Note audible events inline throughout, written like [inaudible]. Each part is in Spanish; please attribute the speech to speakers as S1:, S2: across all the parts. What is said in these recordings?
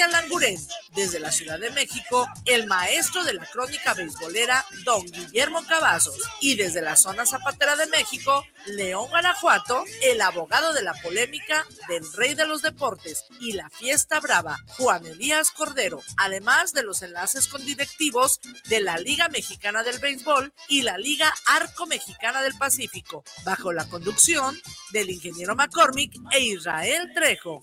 S1: Cristian Languren. Desde la Ciudad de México, el maestro de la crónica beisbolera, don Guillermo Cavazos. Y desde la zona zapatera de México, León, Guanajuato, el abogado de la polémica del rey de los deportes y la fiesta brava, Juan Elías Cordero. Además de los enlaces con directivos de la Liga Mexicana del Béisbol y la Liga Arco Mexicana del Pacífico, bajo la conducción del ingeniero McCormick e Israel Trejo.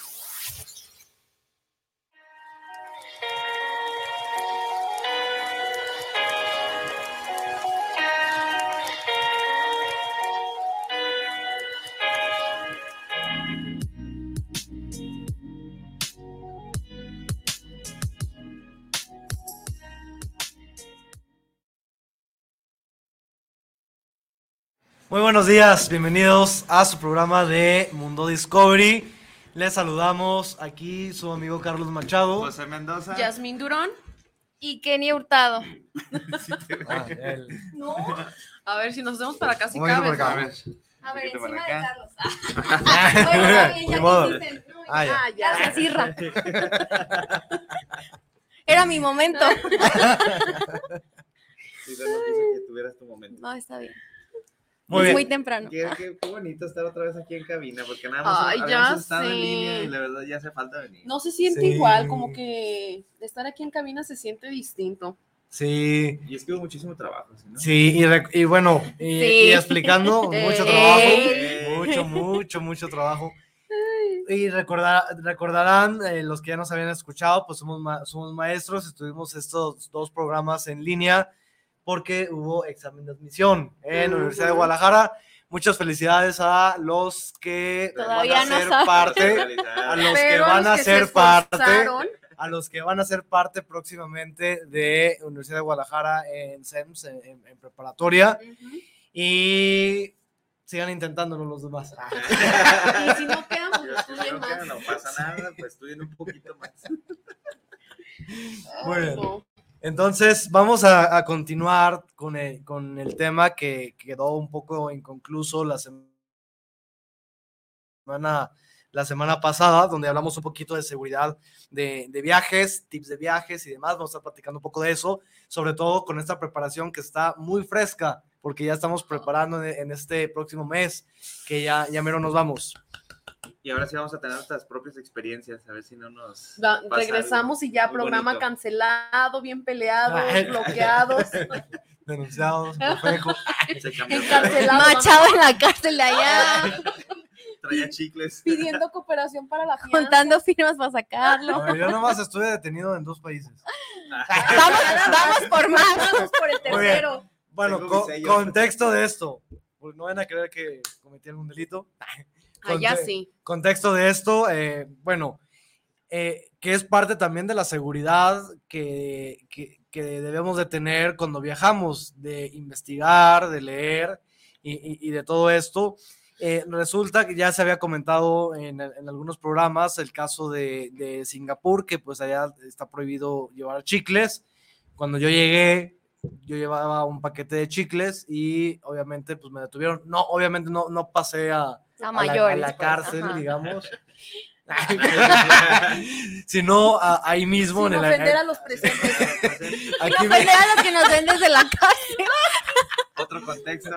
S2: Muy buenos días, bienvenidos a su programa de Mundo Discovery. Les saludamos aquí su amigo Carlos Machado.
S3: José Mendoza.
S4: Yasmín Durón y Kenny Hurtado.
S2: Ah.
S4: No. A ver si nos vemos para acá si cabe.
S3: A ver.
S4: A ver,
S3: Poquito
S4: encima de. Carlos. [laughs] Bueno, bien, ya.
S2: Ah, ya.
S4: Ah, ya. Gracias, [laughs] Irra. Era mi momento.
S3: Sí, no quise que tuvieras tu momento.
S4: No, está bien.
S2: Muy bien.
S4: muy temprano.
S3: Qué, qué- qué bonito estar otra vez aquí en cabina, porque nada más
S4: Ay, ya
S3: estado en línea y la verdad ya hace falta venir.
S4: No se siente
S2: Sí.
S4: igual, como que estar aquí en cabina se siente distinto.
S2: Sí,
S3: Y es que hubo muchísimo trabajo, ¿sí, ¿no?
S2: sí, y, y bueno, y,
S4: Sí.
S2: y explicando, [laughs] mucho
S4: Ey.
S2: trabajo, mucho, mucho, mucho trabajo. Y recordar, recordarán, eh, los que ya nos habían escuchado, pues somos, ma- somos maestros, estuvimos estos dos programas en línea porque hubo examen de admisión en la Universidad de. Guadalajara. Muchas felicidades a los que
S4: Todavía
S2: van a
S4: no
S2: ser
S4: saben.
S2: parte, a los que
S4: Pero
S2: van
S4: los
S2: a
S4: que
S2: ser
S4: se
S2: parte,
S4: esforzaron,
S2: a los que van a ser parte próximamente de Universidad de Guadalajara en SEMS, en, en- en preparatoria, y sigan intentándolo los demás. [laughs]
S4: Y si no quedan, pues estudien
S3: no,
S4: más.
S3: no pasa nada, pues estudien un poquito más. [laughs]
S2: Muy bien.
S4: No.
S2: Entonces, vamos a, continuar con el, con el tema que quedó un poco inconcluso la semana, la semana pasada, donde hablamos un poquito de seguridad de, de viajes, tips de viajes y demás. Vamos a estar platicando un poco de eso, sobre todo con esta preparación que está muy fresca, porque ya estamos preparando en, en este próximo mes, que ya, ya mero nos vamos.
S3: Y ahora sí vamos a tener nuestras propias experiencias, a ver si no nos.
S4: Regresamos y ya programa
S3: bonito.
S4: cancelado, bien peleados,
S2: Ay.
S4: bloqueados, [laughs]
S2: Denunciados, [laughs]
S4: encarcelados.
S5: Machado en la cárcel de allá, [laughs]
S3: Traía chicles.
S4: pidiendo cooperación para la fianza.
S5: contando firmas para sacarlo.
S2: Ver, Yo nomás estuve detenido en dos países.
S5: Vamos, vamos por más.
S4: Vamos por el tercero.
S2: Bueno, co-
S3: sello.
S2: contexto de esto. Pues no van a creer que cometí algún delito.
S4: Allá
S2: Conte-
S4: sí.
S2: Contexto de esto, eh, bueno, eh, que es parte también de la seguridad que, que- que debemos de tener cuando viajamos, de investigar, de leer y, y- y de todo esto. Eh, resulta que ya se había comentado en, en algunos programas el caso de, de Singapur, que pues allá está prohibido llevar chicles. Cuando yo llegué, yo llevaba un paquete de chicles y obviamente pues me detuvieron. No, obviamente no, no pasé a,
S5: A
S2: a la,
S5: mayores.
S2: a la
S5: pues,
S2: cárcel,
S5: ajá.
S2: digamos. [laughs] Sino a- ahí mismo
S4: Sin
S2: en el
S4: ofender a los presentes.
S2: aquí
S5: a los que nos ven desde la cárcel.
S3: Otro contexto.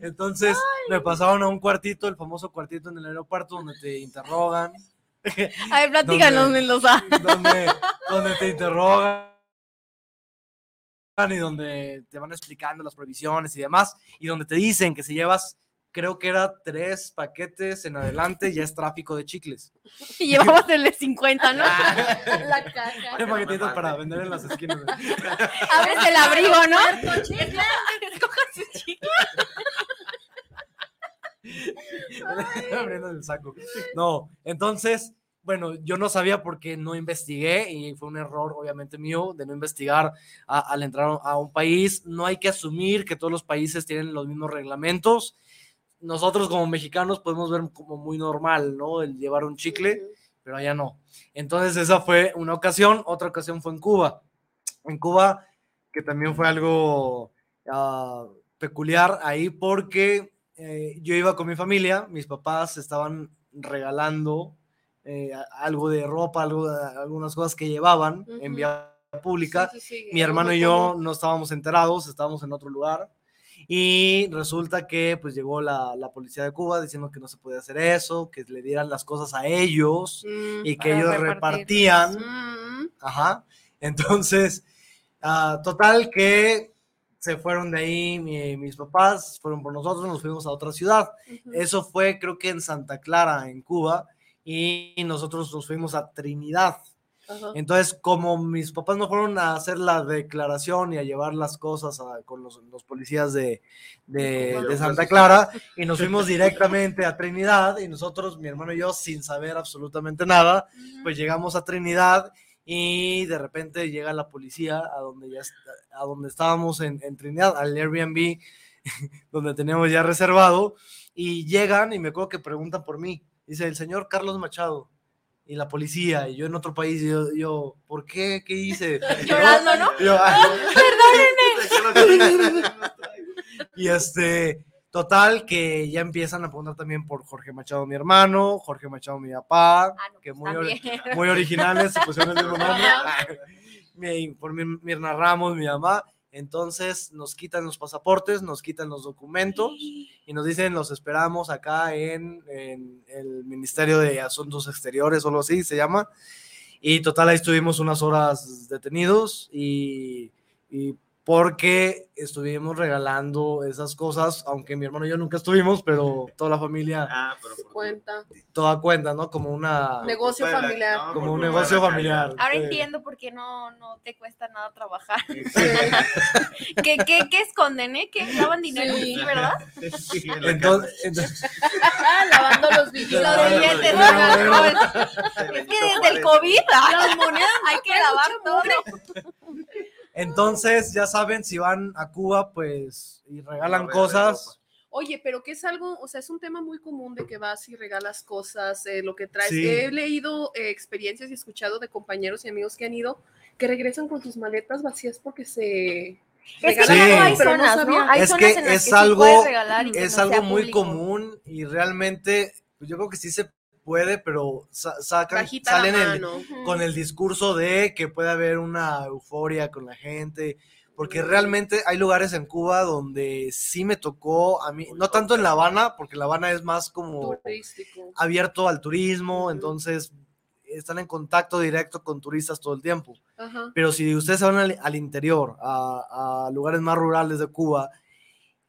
S2: entonces me pasaron a un cuartito, el famoso cuartito en el aeropuerto donde te interrogan,
S5: A ver, platícanos,
S2: ¿Dónde?
S5: Mendoza.
S2: donde, donde te interrogan y donde te van explicando las prohibiciones y demás, y donde te dicen que si llevas, creo que era tres paquetes en adelante, ya es tráfico de chicles. [laughs]
S5: Y llevamos el de [laughs] 50, ¿no? [laughs]
S4: La caja.
S2: Hay paquetitos para vender en las esquinas.
S5: Abres el abrigo, ¿no? Escojas su chicle.
S2: Abriendo el saco. No, entonces, bueno, yo no sabía porque no investigué y fue un error, obviamente mío, de no investigar a- al entrar a un país. No hay que asumir que todos los países tienen los mismos reglamentos. Nosotros como mexicanos podemos ver como muy normal, ¿no? El llevar un chicle, pero allá no. Entonces esa fue una ocasión, otra ocasión fue en Cuba. En Cuba, que también fue algo ah, peculiar ahí porque eh, yo iba con mi familia, mis papás estaban regalando eh, algo de ropa, algo, algunas cosas que llevaban en
S4: Ujú.
S2: vía pública.
S4: Sí, sí, sí,
S2: Mi hermano y yo no estábamos enterados, estábamos en otro lugar. Y resulta que pues llegó la, la policía de Cuba diciendo que no se podía hacer eso, que le dieran las cosas a ellos
S4: Mm,
S2: y que ellos repartían.
S4: mm,
S2: Ajá. Entonces, ah, total que se fueron de ahí mi- mis papás, fueron por nosotros, nos fuimos a otra ciudad. Eso fue creo que en Santa Clara, en Cuba, y nosotros nos fuimos a Trinidad.
S4: Ajá.
S2: Entonces, como mis papás no fueron a hacer la declaración y a llevar las cosas a- con los, los policías de, de-
S4: Cuba.
S2: de Santa Clara, [laughs] y nos fuimos directamente a Trinidad, y nosotros, mi hermano y yo, sin saber absolutamente nada, pues llegamos a Trinidad y de repente llega la policía a donde ya a donde estábamos en, en Trinidad, al Airbnb [laughs] donde teníamos ya reservado, y llegan y me acuerdo que preguntan por mí. Dice el señor Carlos Machado y la policía, y yo en otro país, y yo, yo ¿por qué? ¿Qué hice? [laughs]
S5: Llorando, ¿no?
S2: Yo, "Ah". [laughs] [laughs] Y este, total, que ya empiezan a preguntar también por Jorge Machado, mi hermano, Jorge Machado, mi papá,
S5: Ah, no,
S2: que
S5: pues
S2: muy, ori- muy originales, se pusieron el mismo nombre. Mi- por Mir- Mirna Ramos, mi mamá. Entonces nos quitan los pasaportes, nos quitan los documentos y nos dicen los esperamos acá en, en el Ministerio de Asuntos Exteriores o algo así se llama. Y total, ahí estuvimos unas horas detenidos y, y porque estuvimos regalando esas cosas, aunque mi hermano y yo nunca estuvimos, pero toda la familia,
S3: Ah, pero por-
S4: Cuenta.
S2: toda cuenta, ¿no? Como una,
S4: Negocio
S3: la-
S4: familiar.
S3: no,
S2: como un negocio familiar.
S5: Ahora
S2: Sí.
S5: entiendo por qué no, no te cuesta nada trabajar.
S3: calle. [laughs]
S5: ¿Qué, qué, qué esconden, eh? Que lavan dinero,
S4: Sí.
S5: sí, ¿verdad?
S3: Sí, en
S2: Entonces, entonces- [laughs]
S4: lavando los billetes.
S2: Los
S5: billetes. Es que desde el COVID
S4: Las [laughs] monedas
S5: hay que lavar todo.
S2: Entonces, ya saben, si van a Cuba, pues, y regalan cosas.
S4: Oye, pero que es algo, o sea, es un tema muy común de que vas y regalas cosas, eh, lo que traes.
S2: Sí.
S4: He leído eh, experiencias y escuchado de compañeros y amigos que han ido que regresan con sus maletas vacías porque se
S5: Es que
S4: regalan
S2: Sí.
S5: hay
S4: no
S2: Es
S5: zonas
S2: que
S5: en las
S2: es
S5: que
S2: algo-
S5: regalar y
S2: es
S5: no
S2: algo muy
S5: público.
S2: común y realmente pues, yo creo que sí se puede, pero sa- sacan,
S4: Bajita
S2: salen el- con el discurso de que puede haber una euforia con la gente, porque realmente hay lugares en Cuba donde sí me tocó a mí, no tanto en La Habana, porque La Habana es más como
S4: Turístico.
S2: abierto al turismo, entonces están en contacto directo con turistas todo el tiempo. Pero si ustedes se van al, al interior, a, a lugares más rurales de Cuba,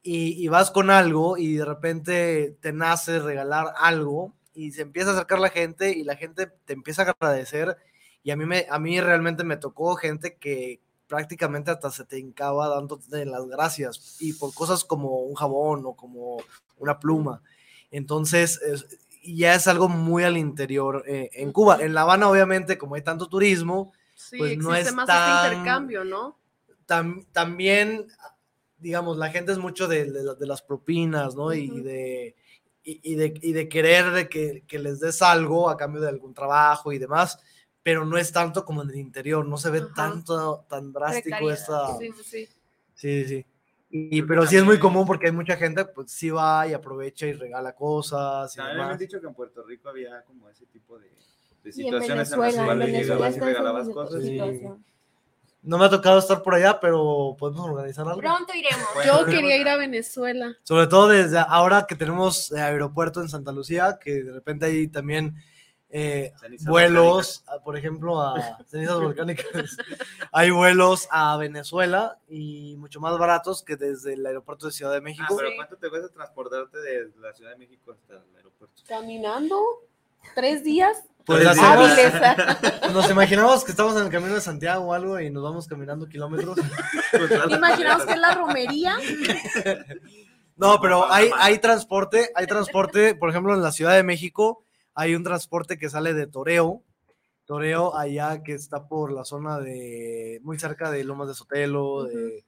S2: y, y vas con algo y de repente te nace regalar algo y se empieza a acercar la gente y la gente te empieza a agradecer y a mí, me, a mí realmente me tocó gente que prácticamente hasta se te hincaba dándote las gracias y por cosas como un jabón o como una pluma. Entonces, es- ya es algo muy al interior eh, en Cuba. En La Habana, obviamente, como hay tanto turismo,
S4: Sí,
S2: pues, no es
S4: más
S2: tan-
S4: este intercambio, ¿no?
S2: tam- también, digamos, la gente es mucho de, de de las propinas, ¿no? Y
S4: Ujú.
S2: de, y, y de, y de querer de que, que les des algo a cambio de algún trabajo y demás, pero no es tanto como en el interior, no se ve
S4: Ajá.
S2: tanto, tan drástico esta...
S4: Sí, sí, sí.
S2: Sí. Y, pero sí es muy común porque hay mucha gente, pues sí va y aprovecha y regala cosas y
S3: me han dicho que en Puerto Rico había como ese tipo de, de
S5: Y en
S3: situaciones en las cuales llegabas y regalabas cosas.
S2: Sí. No me ha tocado estar por allá, pero podemos organizar algo.
S5: Pronto iremos.
S3: Bueno,
S4: Yo quería ir a Venezuela.
S2: Sobre todo desde ahora que tenemos eh, aeropuerto en Santa Lucía, que de repente hay también eh, vuelos, a- por ejemplo, a cenizas volcánicas. [laughs] hay vuelos a Venezuela y mucho más baratos que desde el aeropuerto de Ciudad de
S3: Ah,
S2: México.
S3: pero
S4: Sí.
S3: ¿cuánto te cuesta transportarte de la Ciudad de México hasta el aeropuerto?
S4: Caminando tres días.
S2: Pues hacemos- [laughs] nos imaginamos que estamos en el camino de Santiago o algo y nos vamos caminando kilómetros.
S4: Imaginamos que es la romería.
S2: No, pero hay, hay transporte, hay transporte, por ejemplo, en la Ciudad de México hay un transporte que sale de Toreo, Toreo allá que está por la zona de, muy cerca de Lomas de Sotelo, de,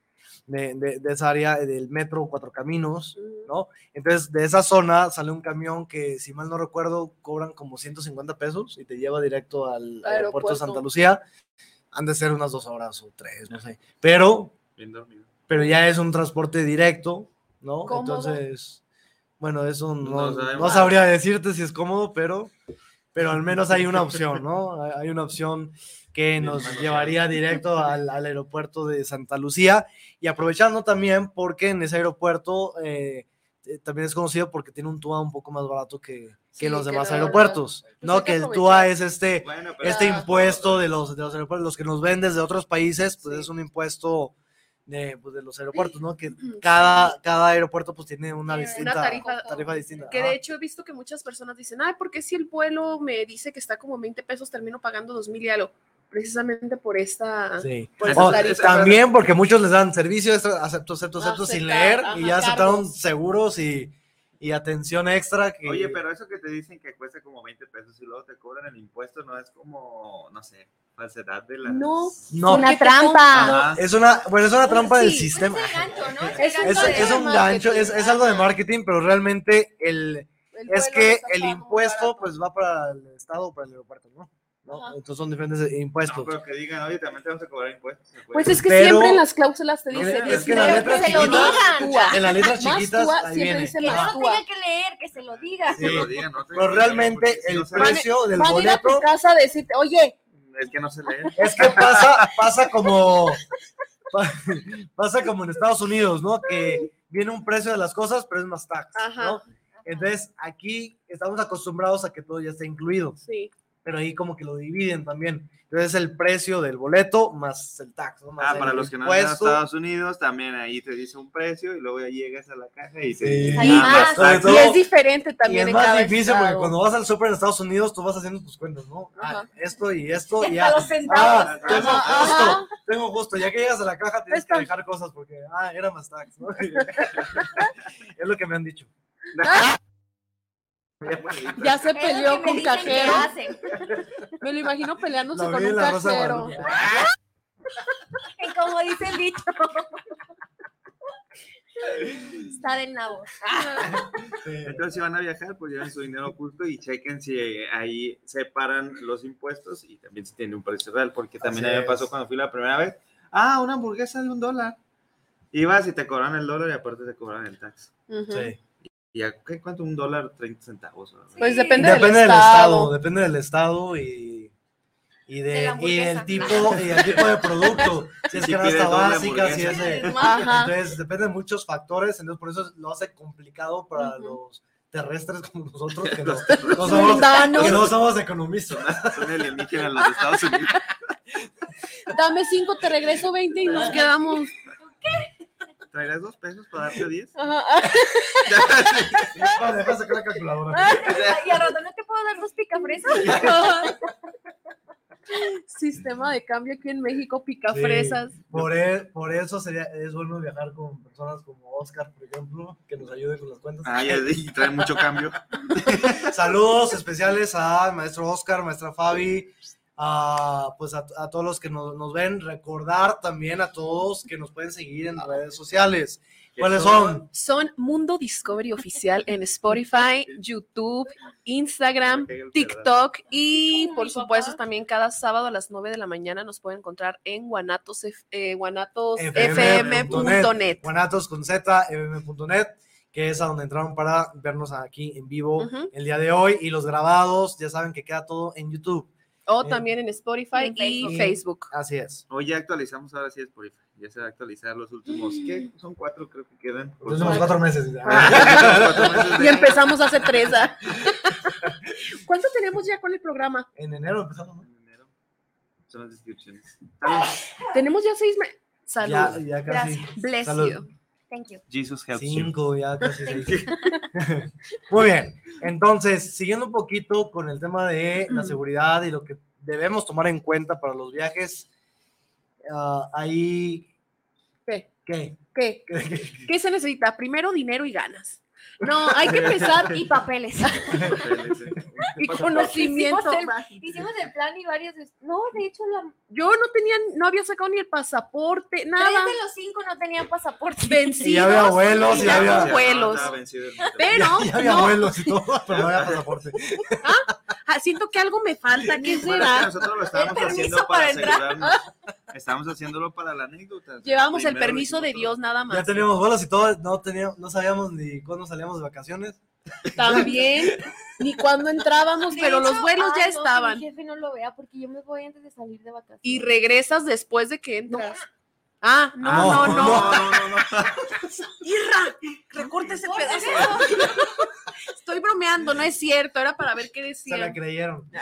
S2: de, de- de esa área del metro Cuatro Caminos. ¿no? Entonces, de esa zona sale un camión que, si mal no recuerdo, cobran como 150 pesos y te lleva directo al aeropuerto
S4: Aeropuerto.
S2: de Santa Lucía. Han de ser unas dos horas o tres, no sé. Pero,
S3: Bien dormido.
S2: pero ya es un transporte directo, ¿no?
S4: Cómodo.
S2: Entonces, bueno, eso no,
S3: No sabemos.
S2: no sabría decirte si es cómodo, pero, pero al menos hay una opción, ¿no? [laughs] Hay- una opción que nos llevaría directo al, al aeropuerto de Santa Lucía y aprovechando también porque en ese aeropuerto eh, eh, también es conocido porque tiene un TUA un poco más barato que, que
S4: Sí,
S2: los demás aeropuertos,
S4: pues
S2: ¿no?
S4: que
S2: el. TUA es este,
S3: Bueno,
S2: este
S4: Ah.
S2: impuesto de los, de los aeropuertos, los que nos ven desde otros países, pues
S4: Sí.
S2: es un impuesto de, pues, de los aeropuertos, ¿no? Que [clears throat] cada, cada aeropuerto pues tiene una distinta
S4: tarifa-
S2: tarifa distinta.
S4: Que de hecho he visto que muchas personas dicen, ay, ¿por qué si el vuelo me dice que está como 20 pesos termino pagando 2 mil y algo? Precisamente por esta...
S2: Sí.
S4: por
S2: Oh,
S4: tarifa.
S2: también porque muchos les dan servicio, extra, acepto, acepto, acepto, sin leer y ya aceptaron
S4: cargos.
S2: seguros y, y atención extra. Que,
S3: Oye, pero eso que te dicen que cuesta como 20 pesos y luego te cobran el impuesto, no es como, no sé, falsedad de las...
S4: No.
S2: No,
S5: Una trampa.
S2: Es una, bueno, es una trampa del
S4: Sí,
S2: sistema.
S5: Es gancho, ¿no?
S4: Es
S2: Es,
S5: gancho
S4: de
S2: es un
S5: marketing.
S2: gancho, es, es algo de marketing, pero realmente el,
S4: El
S2: es que el impuesto pues va para el estado o para el aeropuerto, ¿no? ¿No?
S4: Ajá.
S2: Entonces son diferentes impuestos.
S3: No, pero que digan, oye, también te vamos a cobrar impuestos.
S4: Pues es que
S2: Pero-
S4: siempre en las cláusulas te
S2: No,
S4: dicen...
S2: es que
S5: en
S2: las letras
S5: que se lo
S2: chiquitas,
S5: digan.
S2: en las letras
S4: Más
S2: chiquitas,
S4: túa,
S2: ahí viene.
S4: dice
S5: Que no
S4: más
S5: lo
S4: túa.
S5: tenga que leer, que se lo diga.
S3: Lo digan, ¿no?
S2: Pero realmente
S3: no
S2: el precio del
S4: Van a ir a tu
S2: boleto
S4: casa a decirte, oye,
S3: Es que no se lee.
S2: es que pasa, pasa como pa- pasa como en Estados Unidos, ¿no? Que viene un precio de las cosas, pero es más tax,
S4: Ajá.
S2: ¿no? Entonces, aquí estamos acostumbrados a que todo ya esté incluido,
S4: sí,
S2: pero ahí como que lo dividen también. Entonces, el precio del boleto más el tax, ¿no? Más
S3: Ah,
S2: el
S3: para los que no ido a. Estados Unidos, también ahí te dice un precio y luego ya llegas a la caja y te
S2: Sí.
S3: dice,
S5: Ahí
S3: ah,
S5: más.
S2: todo-
S4: y es diferente
S2: Y
S4: también
S2: es
S4: en
S2: más
S4: cada
S2: difícil porque
S4: estado.
S2: cuando vas al súper en Estados Unidos, tú vas haciendo tus cuentas, ¿no? Ah, esto y [laughs] esto, y
S5: A
S2: ya. Ah, tengo justo, tengo justo. Ya que llegas a la caja, tienes
S4: Está-
S2: que dejar cosas porque, ah, era más tax, ¿no? [laughs] es lo que me han dicho. [laughs] [laughs]
S4: Ya se peleó con cajero. [laughs] Me lo imagino peleándose
S2: Lo
S4: con un cajero.
S5: Como dice el dicho. [laughs] Está del nabo.
S2: Sí.
S3: Entonces, si van a viajar, pues lleven su dinero oculto y chequen si ahí separan los impuestos y también si tiene un precio real, porque también
S2: Así
S3: a mí me pasó cuando fui la primera vez. Ah, una hamburguesa de un dólar. Ibas y te cobran el dólar y aparte te cobran el tax.
S4: Ujú.
S2: Sí.
S3: ¿Y a qué cuánto? Un dólar, 30 centavos. ¿no?
S4: Pues depende,
S2: Depende
S4: del
S2: del estado,
S4: estado.
S2: depende del estado y, y,
S5: De
S2: y el tipo y el tipo de producto. [laughs] Si es
S3: Si doble
S2: básica, si es de-. Entonces depende de muchos factores, entonces por eso lo hace complicado para los terrestres como nosotros que [laughs] no, no somos,
S4: Mundanos.
S2: que no somos economistas.
S3: Son alienígenas los de Estados Unidos.
S4: Dame cinco, te regreso 20 y nos [laughs] quedamos.
S3: ¿Traerás dos pesos para darte 10?
S4: Ajá. [laughs] [laughs]
S2: Vale, sacar la calculadora.
S5: Y al rato no te puedo dar dos picafresas. [laughs]
S4: Sistema de cambio aquí en México, pica fresas.
S2: Por, e- por eso sería, es bueno viajar con personas como Oscar, por ejemplo, que nos ayude con las cuentas.
S3: Ah, ya y trae mucho cambio.
S2: Saludos especiales al maestro Oscar, maestra Fabi, a, pues a, a todos los que nos, nos ven. Recordar también a todos que nos pueden seguir en redes sociales. ¿Cuáles son?
S4: Son Mundo Discovery Oficial en Spotify, YouTube, Instagram, TikTok y por supuesto también cada sábado a las 9 de la mañana nos pueden encontrar en guanatos, F- eh, guanatosfm.net.
S2: Guanatos con Z, fm.net, que es a donde entraron para vernos aquí en vivo el día de hoy. Y los grabados, ya saben que queda todo en YouTube.
S4: O
S2: Eh,
S4: también en Spotify
S5: y en
S4: y
S2: Facebook.
S4: Facebook.
S2: Así es.
S3: Hoy ya actualizamos, ahora sí Spotify. Ya se va a actualizar los últimos, ¿qué? Son cuatro creo que quedan.
S2: Los últimos cuatro meses. [laughs]
S3: Cuatro meses de-
S4: Y empezamos hace tres. ¿ah? [laughs] ¿Cuánto tenemos ya con el programa?
S2: En enero empezamos. ¿no?
S3: En enero. Son las descripciones.
S4: Tenemos ya seis meses. Salud.
S2: Ya, ya casi.
S5: Gracias.
S4: Bless
S2: Salud.
S4: you.
S5: Thank you.
S3: Jesus helps you.
S2: Cinco, ya casi seis. [laughs] Muy bien. Entonces, siguiendo un poquito con el tema de la seguridad y lo que debemos tomar en cuenta para los viajes, ah, ahí.
S4: ¿Qué?
S2: ¿Qué-
S4: qué-
S2: ¿Qué
S4: se necesita? Primero dinero y ganas. No, hay que empezar
S5: Y papeles.
S4: y conocimiento.
S5: Hicimos el- Hicimos el plan y varios. No, de hecho, la,
S4: Yo no tenía, no había sacado ni el pasaporte, nada.
S5: tres de los cinco no tenían pasaporte. [laughs]
S4: Vencidos.
S2: Y había abuelos, y había-
S3: el-
S4: Pero
S2: Ya había
S4: no,
S2: abuelos y todo, pero no había pasaporte.
S4: ah, siento que algo me falta. ¿Qué
S3: Bueno, es que
S4: será?
S3: nosotros lo estábamos
S5: permiso
S3: haciendo
S5: para
S3: para
S5: entrar.
S3: Estábamos haciéndolo para la anécdota.
S4: Llevamos el permiso de Dios nada
S2: Ya
S4: más.
S2: teníamos vuelos y todo, no, teníamos, no sabíamos ni cuándo salíamos de vacaciones.
S4: También, ni cuando entrábamos,
S5: De
S4: pero los vuelos ya
S5: no, que
S4: estaban.
S5: Mi jefe no lo vea porque yo me voy antes de salir de vacaciones.
S4: Y regresas después de que entras. Ah, no,
S2: Ah,
S4: no, no.
S3: No, no, no, no.
S4: Irra, recorta ese pedazo. Estoy bromeando, no es cierto, era para ver qué
S2: Se la
S4: decían.
S2: creyeron.
S5: ¡Eh!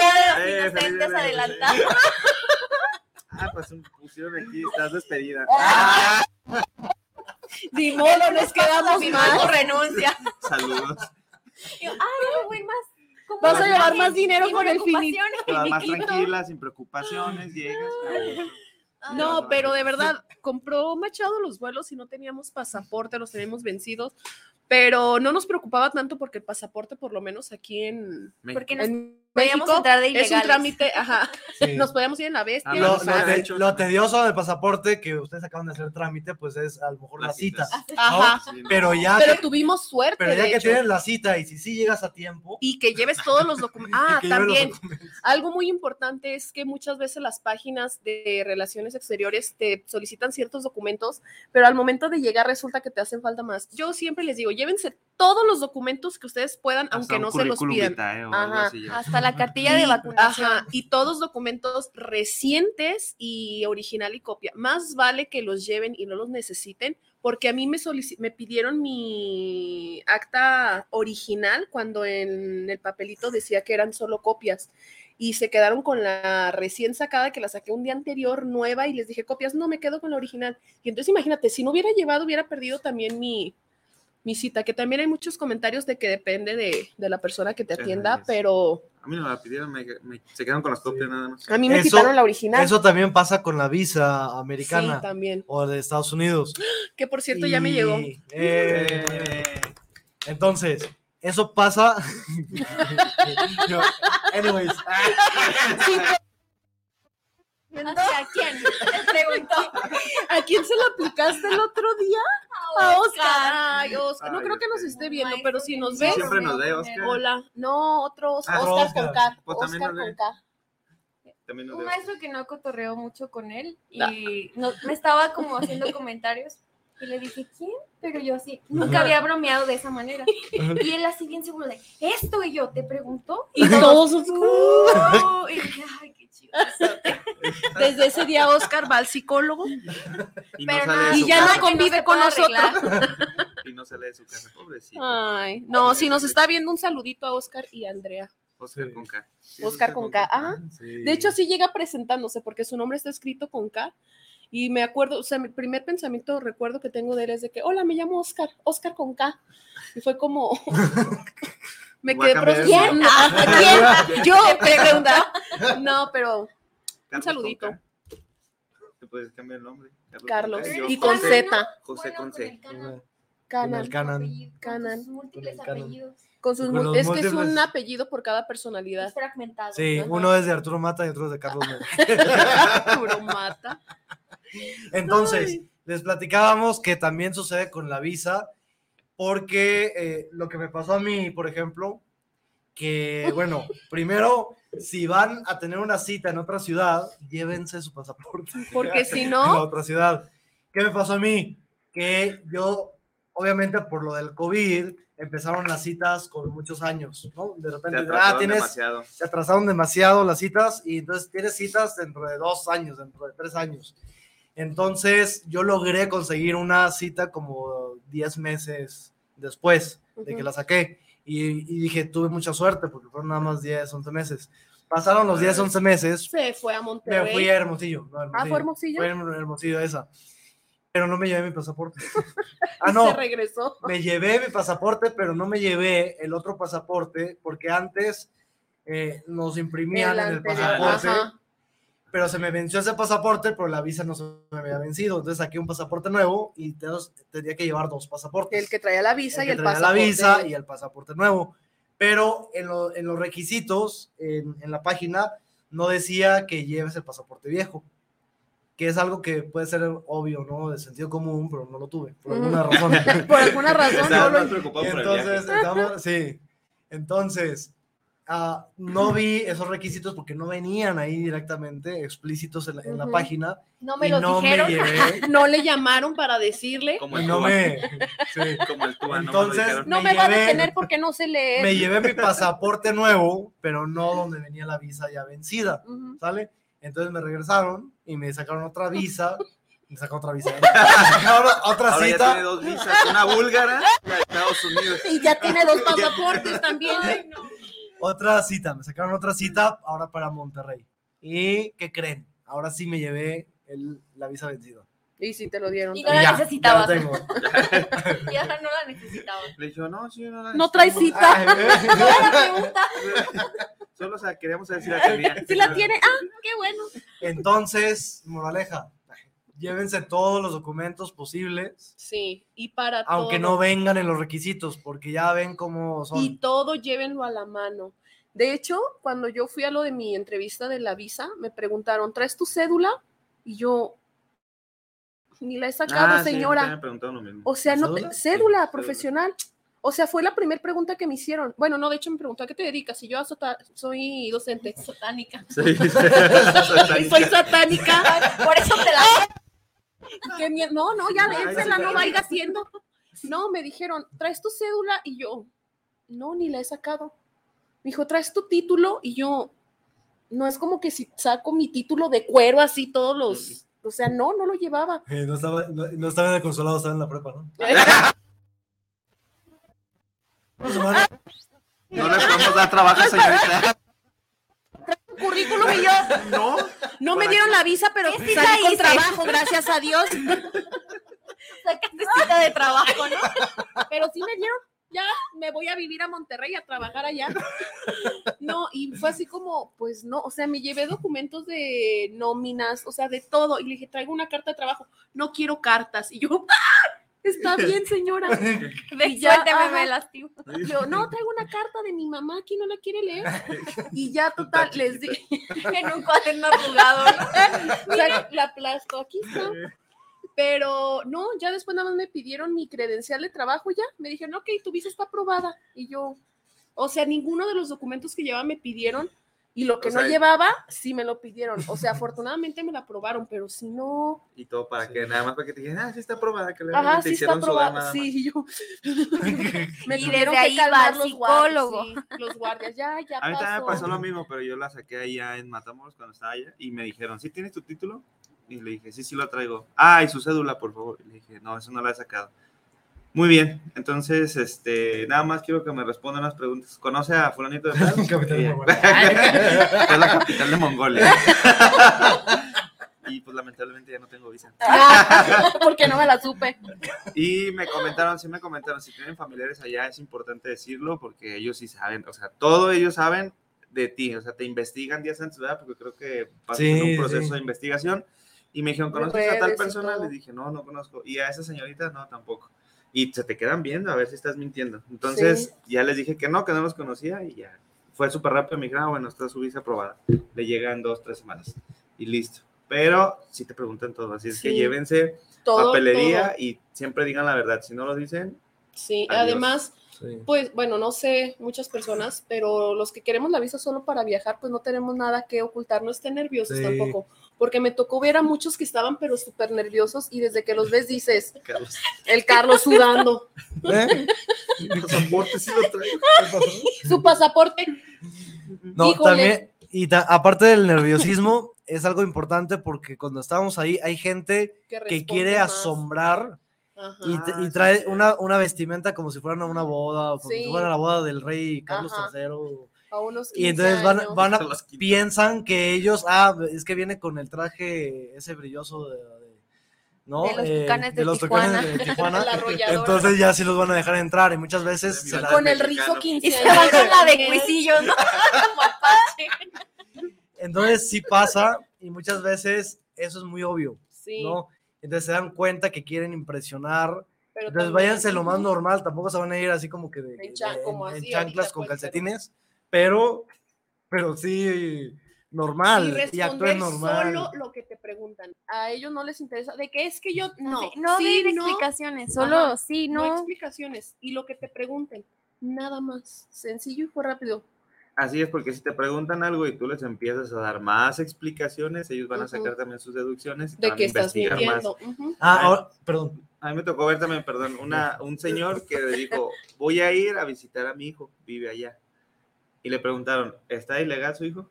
S5: Día de
S3: Eh,
S5: los inocentes adelantados.
S3: Ah, pues un- pusieron aquí, estás despedida. [laughs]
S4: Ni modo, nos quedamos
S5: Firmando
S4: mal.
S5: renuncia.
S3: Saludos.
S5: Yo, ah, no voy más.
S4: Vas a llevar más dinero con el.
S3: Todas más tranquila, sin preocupaciones, llegas.
S4: No, pero de verdad, compró Machado los vuelos y no teníamos pasaporte, los teníamos vencidos, pero no nos preocupaba tanto porque el pasaporte, por lo menos aquí en,
S5: Porque nos
S4: en México,
S5: entrar de
S4: es un trámite, ajá,
S2: Sí.
S4: nos podíamos ir en la bestia.
S3: Ah,
S2: Lo, lo te- lo tedioso del pasaporte que ustedes acaban de hacer el trámite, pues es a lo mejor la
S3: Las
S2: cita.
S3: citas.
S4: Ajá,
S3: Sí, no.
S2: Pero ya,
S4: pero
S2: que,
S4: tuvimos suerte,
S2: pero ya
S4: de
S2: que
S4: hecho.
S2: tienes la cita y si sí llegas a tiempo,
S4: Y que lleves todos los documentos. [laughs] Ah, también.
S2: documentos.
S4: Algo muy importante es que muchas veces las páginas de relaciones exteriores te solicitan ciertos documentos, pero al momento de llegar resulta que te hacen falta más. Yo siempre les digo, llévense todos los documentos que ustedes puedan,
S3: Hasta
S4: aunque
S3: un
S4: no se los pidan.
S3: vitae o algo
S4: Ajá.
S3: así.
S5: Hasta la cartilla de vacunación.
S4: Ajá, y todos documentos recientes y original y copia. Más vale que los lleven y no los necesiten, porque a mí me, me pidieron mi acta original cuando en el papelito decía que eran solo copias. Y se quedaron con la recién sacada que la saqué un día anterior, nueva, y les dije copias, no, me quedo con la original. Y entonces imagínate, si no hubiera llevado, hubiera perdido también mi, mi cita, que también hay muchos comentarios de que depende de, de la persona que te atienda, pero
S3: A mí no me la pidieron, me, me- se quedaron con las copias nada más.
S4: a mí me
S2: Eso-
S4: quitaron la original.
S2: Eso también pasa con la visa americana
S4: Sí, también.
S2: o de Estados Unidos. [gasps]
S4: Que por cierto ya me llegó.
S2: eh, entonces, eso pasa. [laughs] Yo- anyways, [laughs]
S5: ¿Hacia quién? [laughs] Preguntó.
S4: ¿A quién se lo aplicaste el otro día? A Oscar. Ay, Oscar. No
S3: Ay,
S4: creo que nos esté viendo, pero si nos ves.
S3: Siempre nos ve, Oscar.
S4: Hola. No, otro Oscar.
S3: Ah,
S4: Oscar,
S2: Oscar.
S4: con K.
S3: Pues
S4: Oscar
S3: ve.
S4: con K.
S3: También
S5: Un maestro que no cotorreó mucho con él y no- me estaba como haciendo comentarios y le dije, ¿quién? Pero yo así, nunca había bromeado de esa manera. Y él así bien seguro de, esto y yo, ¿te preguntó?
S4: Y todos.
S5: "Uh", y dije, ay. [laughs]
S4: Desde ese día Oscar va al psicólogo
S3: Y no
S5: Pero
S3: sale de
S5: nada,
S4: y
S3: su
S4: ya
S3: casa.
S4: no convive con nosotros.
S3: Y no sale de su casa, pobrecito.
S4: Ay, no, si nos está viendo un saludito a Oscar y a Andrea.
S3: Oscar
S2: Sí.
S3: con K. Sí,
S4: Oscar con K. Ajá.
S2: sí.
S4: De hecho, así llega presentándose porque su nombre está escrito con K. Y me acuerdo, o sea, mi primer pensamiento, recuerdo que tengo de él es de que, hola, me llamo Oscar, Oscar con K. Y fue como, [laughs] me quedé. Ah, [laughs] ¿Quién? Yo, pregunta. No, pero
S3: Carlos
S4: saludito.
S3: Te puedes cambiar el nombre.
S4: Carlos. Y con. Z.
S3: José con C.
S5: Canan,
S4: Canan.
S2: Canan.
S5: múltiples apellidos.
S4: Con sus
S2: Con
S4: es que es un apellido por cada personalidad.
S5: Es fragmentado.
S2: Sí, uno es de Arturo Mata y otro es de Carlos Mena. [laughs]
S4: Puro mata.
S2: Entonces,
S4: Ay.
S2: les platicábamos que también sucede con la visa, porque eh, lo que me pasó a mí, por ejemplo, que, bueno, [laughs] primero, si van a tener una cita en otra ciudad, llévense su pasaporte. [laughs]
S4: Porque [laughs] si
S2: en la
S4: no,
S2: otra ciudad. ¿Qué me pasó a mí? Que yo, obviamente por lo del COVID, empezaron las citas con muchos años, ¿no? De
S3: Te
S2: repente, ah,
S3: atrasaron
S2: tienes,
S3: demasiado.
S2: se atrasaron demasiado las citas y entonces tienes citas dentro de dos años, dentro de tres años. Entonces yo logré conseguir una cita como 10 meses después de que la saqué y, y dije, tuve mucha suerte porque fueron nada más 10, 11 meses. Pasaron los 10, 11 meses,
S4: se fue a
S2: me
S4: Monterrey.
S2: fui a Hermosillo. no,
S4: Ah, ¿fue Hermosillo?
S2: Fue Hermosillo esa. Pero no me llevé mi pasaporte. [laughs] ah, no,
S4: Se regresó.
S2: me llevé mi pasaporte, pero no me llevé el otro pasaporte porque antes eh, nos imprimían
S4: El
S2: en el pasaporte,
S4: ajá.
S2: Pero se me venció ese pasaporte, pero la visa no se me había vencido. Entonces saqué un pasaporte nuevo y te- tenía que llevar dos pasaportes.
S4: El que traía la visa
S2: El
S4: y el
S2: traía
S4: pasaporte.
S2: la visa y el pasaporte nuevo. Pero en, lo- en los requisitos, en, en la página, no decía que lleves el pasaporte viejo, que es algo que puede ser obvio, ¿no? De sentido común, pero no lo tuve, por alguna [laughs] razón.
S4: Por alguna razón
S3: Estaba
S4: no lo
S3: preocupado
S2: Y
S3: por el
S2: entonces,
S3: viaje.
S2: estamos- sí. Entonces, ah, no vi esos requisitos porque no venían ahí directamente explícitos en la, en la página.
S5: No me
S2: y
S5: los
S2: no
S5: dijeron.
S2: me llevé. [laughs]
S4: no le llamaron para decirle.
S3: Como el
S2: no me. [laughs] sí.
S3: Como el Tuba, no me
S2: Entonces.
S4: No
S2: me
S4: me, va a detener porque no sé leer.
S2: Me llevé mi pasaporte nuevo, pero no donde venía la visa ya vencida.
S4: Ujú.
S2: ¿Sale? Entonces me regresaron y me sacaron otra visa. [laughs] Me sacaron otra visa. Me sacaron otra
S3: Ahora ya
S2: cita.
S3: tiene dos visas, una búlgara y Estados Unidos.
S4: Y ya tiene dos pasaportes también.
S2: Otra cita. Me sacaron otra cita ahora para Monterrey. ¿Y qué creen? Ahora sí me llevé el- la visa vencida.
S4: Y sí te lo dieron.
S5: Y no la
S2: ya,
S5: necesitabas.
S2: ya la tengo. [laughs]
S5: Y ahora no la necesitaba.
S3: Le dije, no, sí, no la
S4: No trae cita.
S2: Ay, [laughs]
S5: No la pregunta.
S3: Solo o sea, queríamos saber si la tenía.
S4: Si la tiene, ah, qué bueno.
S2: Entonces, moraleja, llévense todos los documentos posibles,
S4: Sí, y para
S2: aunque
S4: todo.
S2: no vengan en los requisitos, porque ya ven cómo son.
S4: Y todo llévenlo a la mano. De hecho, cuando yo fui a lo de mi entrevista de la visa, me preguntaron, ¿traes tu cédula? Y yo, ni la he sacado,
S3: Ah, sí,
S4: señora.
S3: me preguntaron lo mismo.
S4: O sea, no
S2: ¿Cédula?
S4: cédula
S3: Sí,
S4: profesional. O sea, fue la primera pregunta que me hicieron. Bueno, no, de hecho me preguntó a qué te dedicas. Y yo a sota- soy docente. [laughs] [laughs]
S5: Satánica.
S3: Sí, sí.
S4: soy satánica.
S5: Por eso te la.
S4: No, no, ya dénsela, no vaya haciendo. No, me dijeron, ¿traes tu cédula? Y yo, no, ni la he sacado. Me dijo, ¿traes tu título? Y yo, no es como que si saco mi título de cuero así todos los. O sea, no, no lo llevaba.
S2: Eh, no, estaba, no, no estaba en el consulado, estaba en la prepa, ¿no? [laughs]
S3: No le podemos dar trabajo, señorita.
S4: Currículum y yo,
S3: No.
S4: no me dieron la visa, pero
S5: Sí, sí,
S4: salí
S5: la
S4: con
S5: hice.
S4: trabajo, gracias a Dios.
S5: Sacaste cita de trabajo, ¿no?
S4: Pero sí me dieron, ya me voy a vivir a Monterrey a trabajar allá. No, y fue así como, pues no, o sea, me llevé documentos de nóminas, o sea, de todo. Y le dije, traigo una carta de trabajo, no quiero cartas. Y yo, ¡ah! Está [laughs] bien, señora. [laughs] Y ya,
S5: suerte me, lastimo.
S4: Yo, no, traigo una carta de mi mamá, aquí no la quiere leer. [laughs] Y ya, total, les di,
S5: En un cuaderno arrugado. ¿no?
S4: o sea, la aplasto, aquí está. Pero no, ya después nada más me pidieron mi credencial de trabajo y ya. Me dijeron, ok, tu visa está aprobada. Y yo, o sea, ninguno de los documentos que llevaba me pidieron y lo que
S3: O
S4: no
S3: sea,
S4: llevaba, sí me lo pidieron. O sea, [laughs] afortunadamente me la aprobaron, pero si no,
S3: Y todo para que nada más para que te digan, ah, sí está aprobada, que le
S4: ajá,
S3: te
S4: sí está
S3: hicieron sudar
S4: aprobada. Sí, [laughs] yo. [laughs] Me
S5: Y
S4: tuvieron
S5: desde
S4: que
S5: ahí va
S4: los guardias,
S5: psicólogo.
S4: sí, los guardias, ya, ya
S3: A mí también me
S4: pasó.
S3: pasó lo mismo, pero yo la saqué allá en Matamoros cuando estaba allá y me dijeron, ¿sí tienes tu título? Y le dije, sí, sí lo traigo. Ah, y su cédula, por favor. Y le dije, no, eso no la he sacado. Muy bien, entonces, este, nada más quiero que me respondan las preguntas. ¿Conoce a fulanito de tal? [laughs]
S2: Capital de Mongolia. [laughs]
S3: es la capital de Mongolia. [laughs] y pues lamentablemente ya no tengo visa.
S4: Porque no me la supe.
S3: Y me comentaron, sí me comentaron, si tienen familiares allá es importante decirlo porque ellos sí saben, o sea, todo ellos saben de ti, o sea, te investigan días antes, ¿verdad? Porque creo que pasas
S2: Sí,
S3: en un proceso
S2: sí.
S3: de investigación. Y me dijeron, ¿conoces a tal persona? Les dije, no, no conozco. Y a esa señorita, no, tampoco. Y se te quedan viendo a ver si estás mintiendo. Entonces, ya les dije que no, que no los conocía y ya. Fue súper rápido. Me dijeron, ah, bueno, está su visa aprobada. Le llegan dos, tres semanas. Y listo. Pero si te preguntan todo. Así es que
S4: Sí.
S3: llévense
S4: Todo,
S3: papelería
S4: todo.
S3: y siempre digan la verdad. Si no lo dicen,
S4: Sí,
S3: Adiós.
S4: además,
S2: Sí.
S4: pues bueno, no sé muchas personas, pero los que queremos la visa solo para viajar, pues no tenemos nada que ocultar, no estén nerviosos
S2: Sí.
S4: tampoco, porque me tocó ver a muchos que estaban pero súper nerviosos y desde que los ves dices, [laughs]
S3: Carlos.
S4: el Carlos sudando,
S2: ¿Eh?
S3: pasaporte sí lo traigo. [laughs]
S4: su pasaporte,
S2: No,
S4: Híjole.
S2: también, y ta- aparte del nerviosismo, es algo importante porque cuando estábamos ahí hay gente
S4: que,
S2: quiere
S4: más.
S2: asombrar
S4: Ajá.
S2: y,
S3: sí,
S2: trae
S3: sí.
S2: una, una vestimenta como si fueran a una boda o como
S4: Sí.
S2: si fuera la boda del rey Carlos
S4: Ajá.
S2: III.
S4: A unos
S2: Y
S4: 15
S2: entonces van,
S4: años.
S2: van a, piensan que ellos, ah, es que viene con el traje ese brilloso de, de- ¿no?
S5: De los
S2: Eh,
S5: tucanes de
S2: los
S5: Tijuana.
S2: tucanes de Tijuana. [laughs]
S4: La arrolladora.
S2: Entonces ya sí los van a dejar entrar y muchas veces se la-
S4: con el rizo 15
S5: Y se van con la de cuisillos. [laughs]
S2: Entonces sí pasa y muchas veces eso es muy obvio,
S4: Sí,
S2: ¿no? Entonces se dan cuenta que quieren impresionar.
S4: pero
S2: Entonces váyanse lo más [laughs] normal, tampoco se van a ir así como que de,
S4: En chan-
S2: de-
S4: como
S2: en
S4: así
S2: chanclas con
S4: pues, pero-
S2: calcetines, pero, pero sí normal y,
S4: Y
S2: actúen normal.
S4: solo lo que te preguntan. A ellos no les interesa. ¿De qué es que yo? No,
S5: Sí, no
S4: sí,
S5: de
S4: no,
S5: explicaciones, solo
S4: Ajá,
S5: sí,
S4: no
S5: no.
S4: explicaciones. Y lo que te pregunten, nada más. Sencillo y fue rápido.
S3: Así es, porque si te preguntan algo y tú les empiezas a dar más explicaciones, ellos van a sacar también sus deducciones y
S4: De
S3: van a
S4: que estás mintiendo. Ujú.
S2: Ah, ahora, perdón.
S3: A mí me tocó ver también, perdón, una, un señor que le dijo, voy a ir a visitar a mi hijo, vive allá. Y le preguntaron, ¿está ilegal su hijo?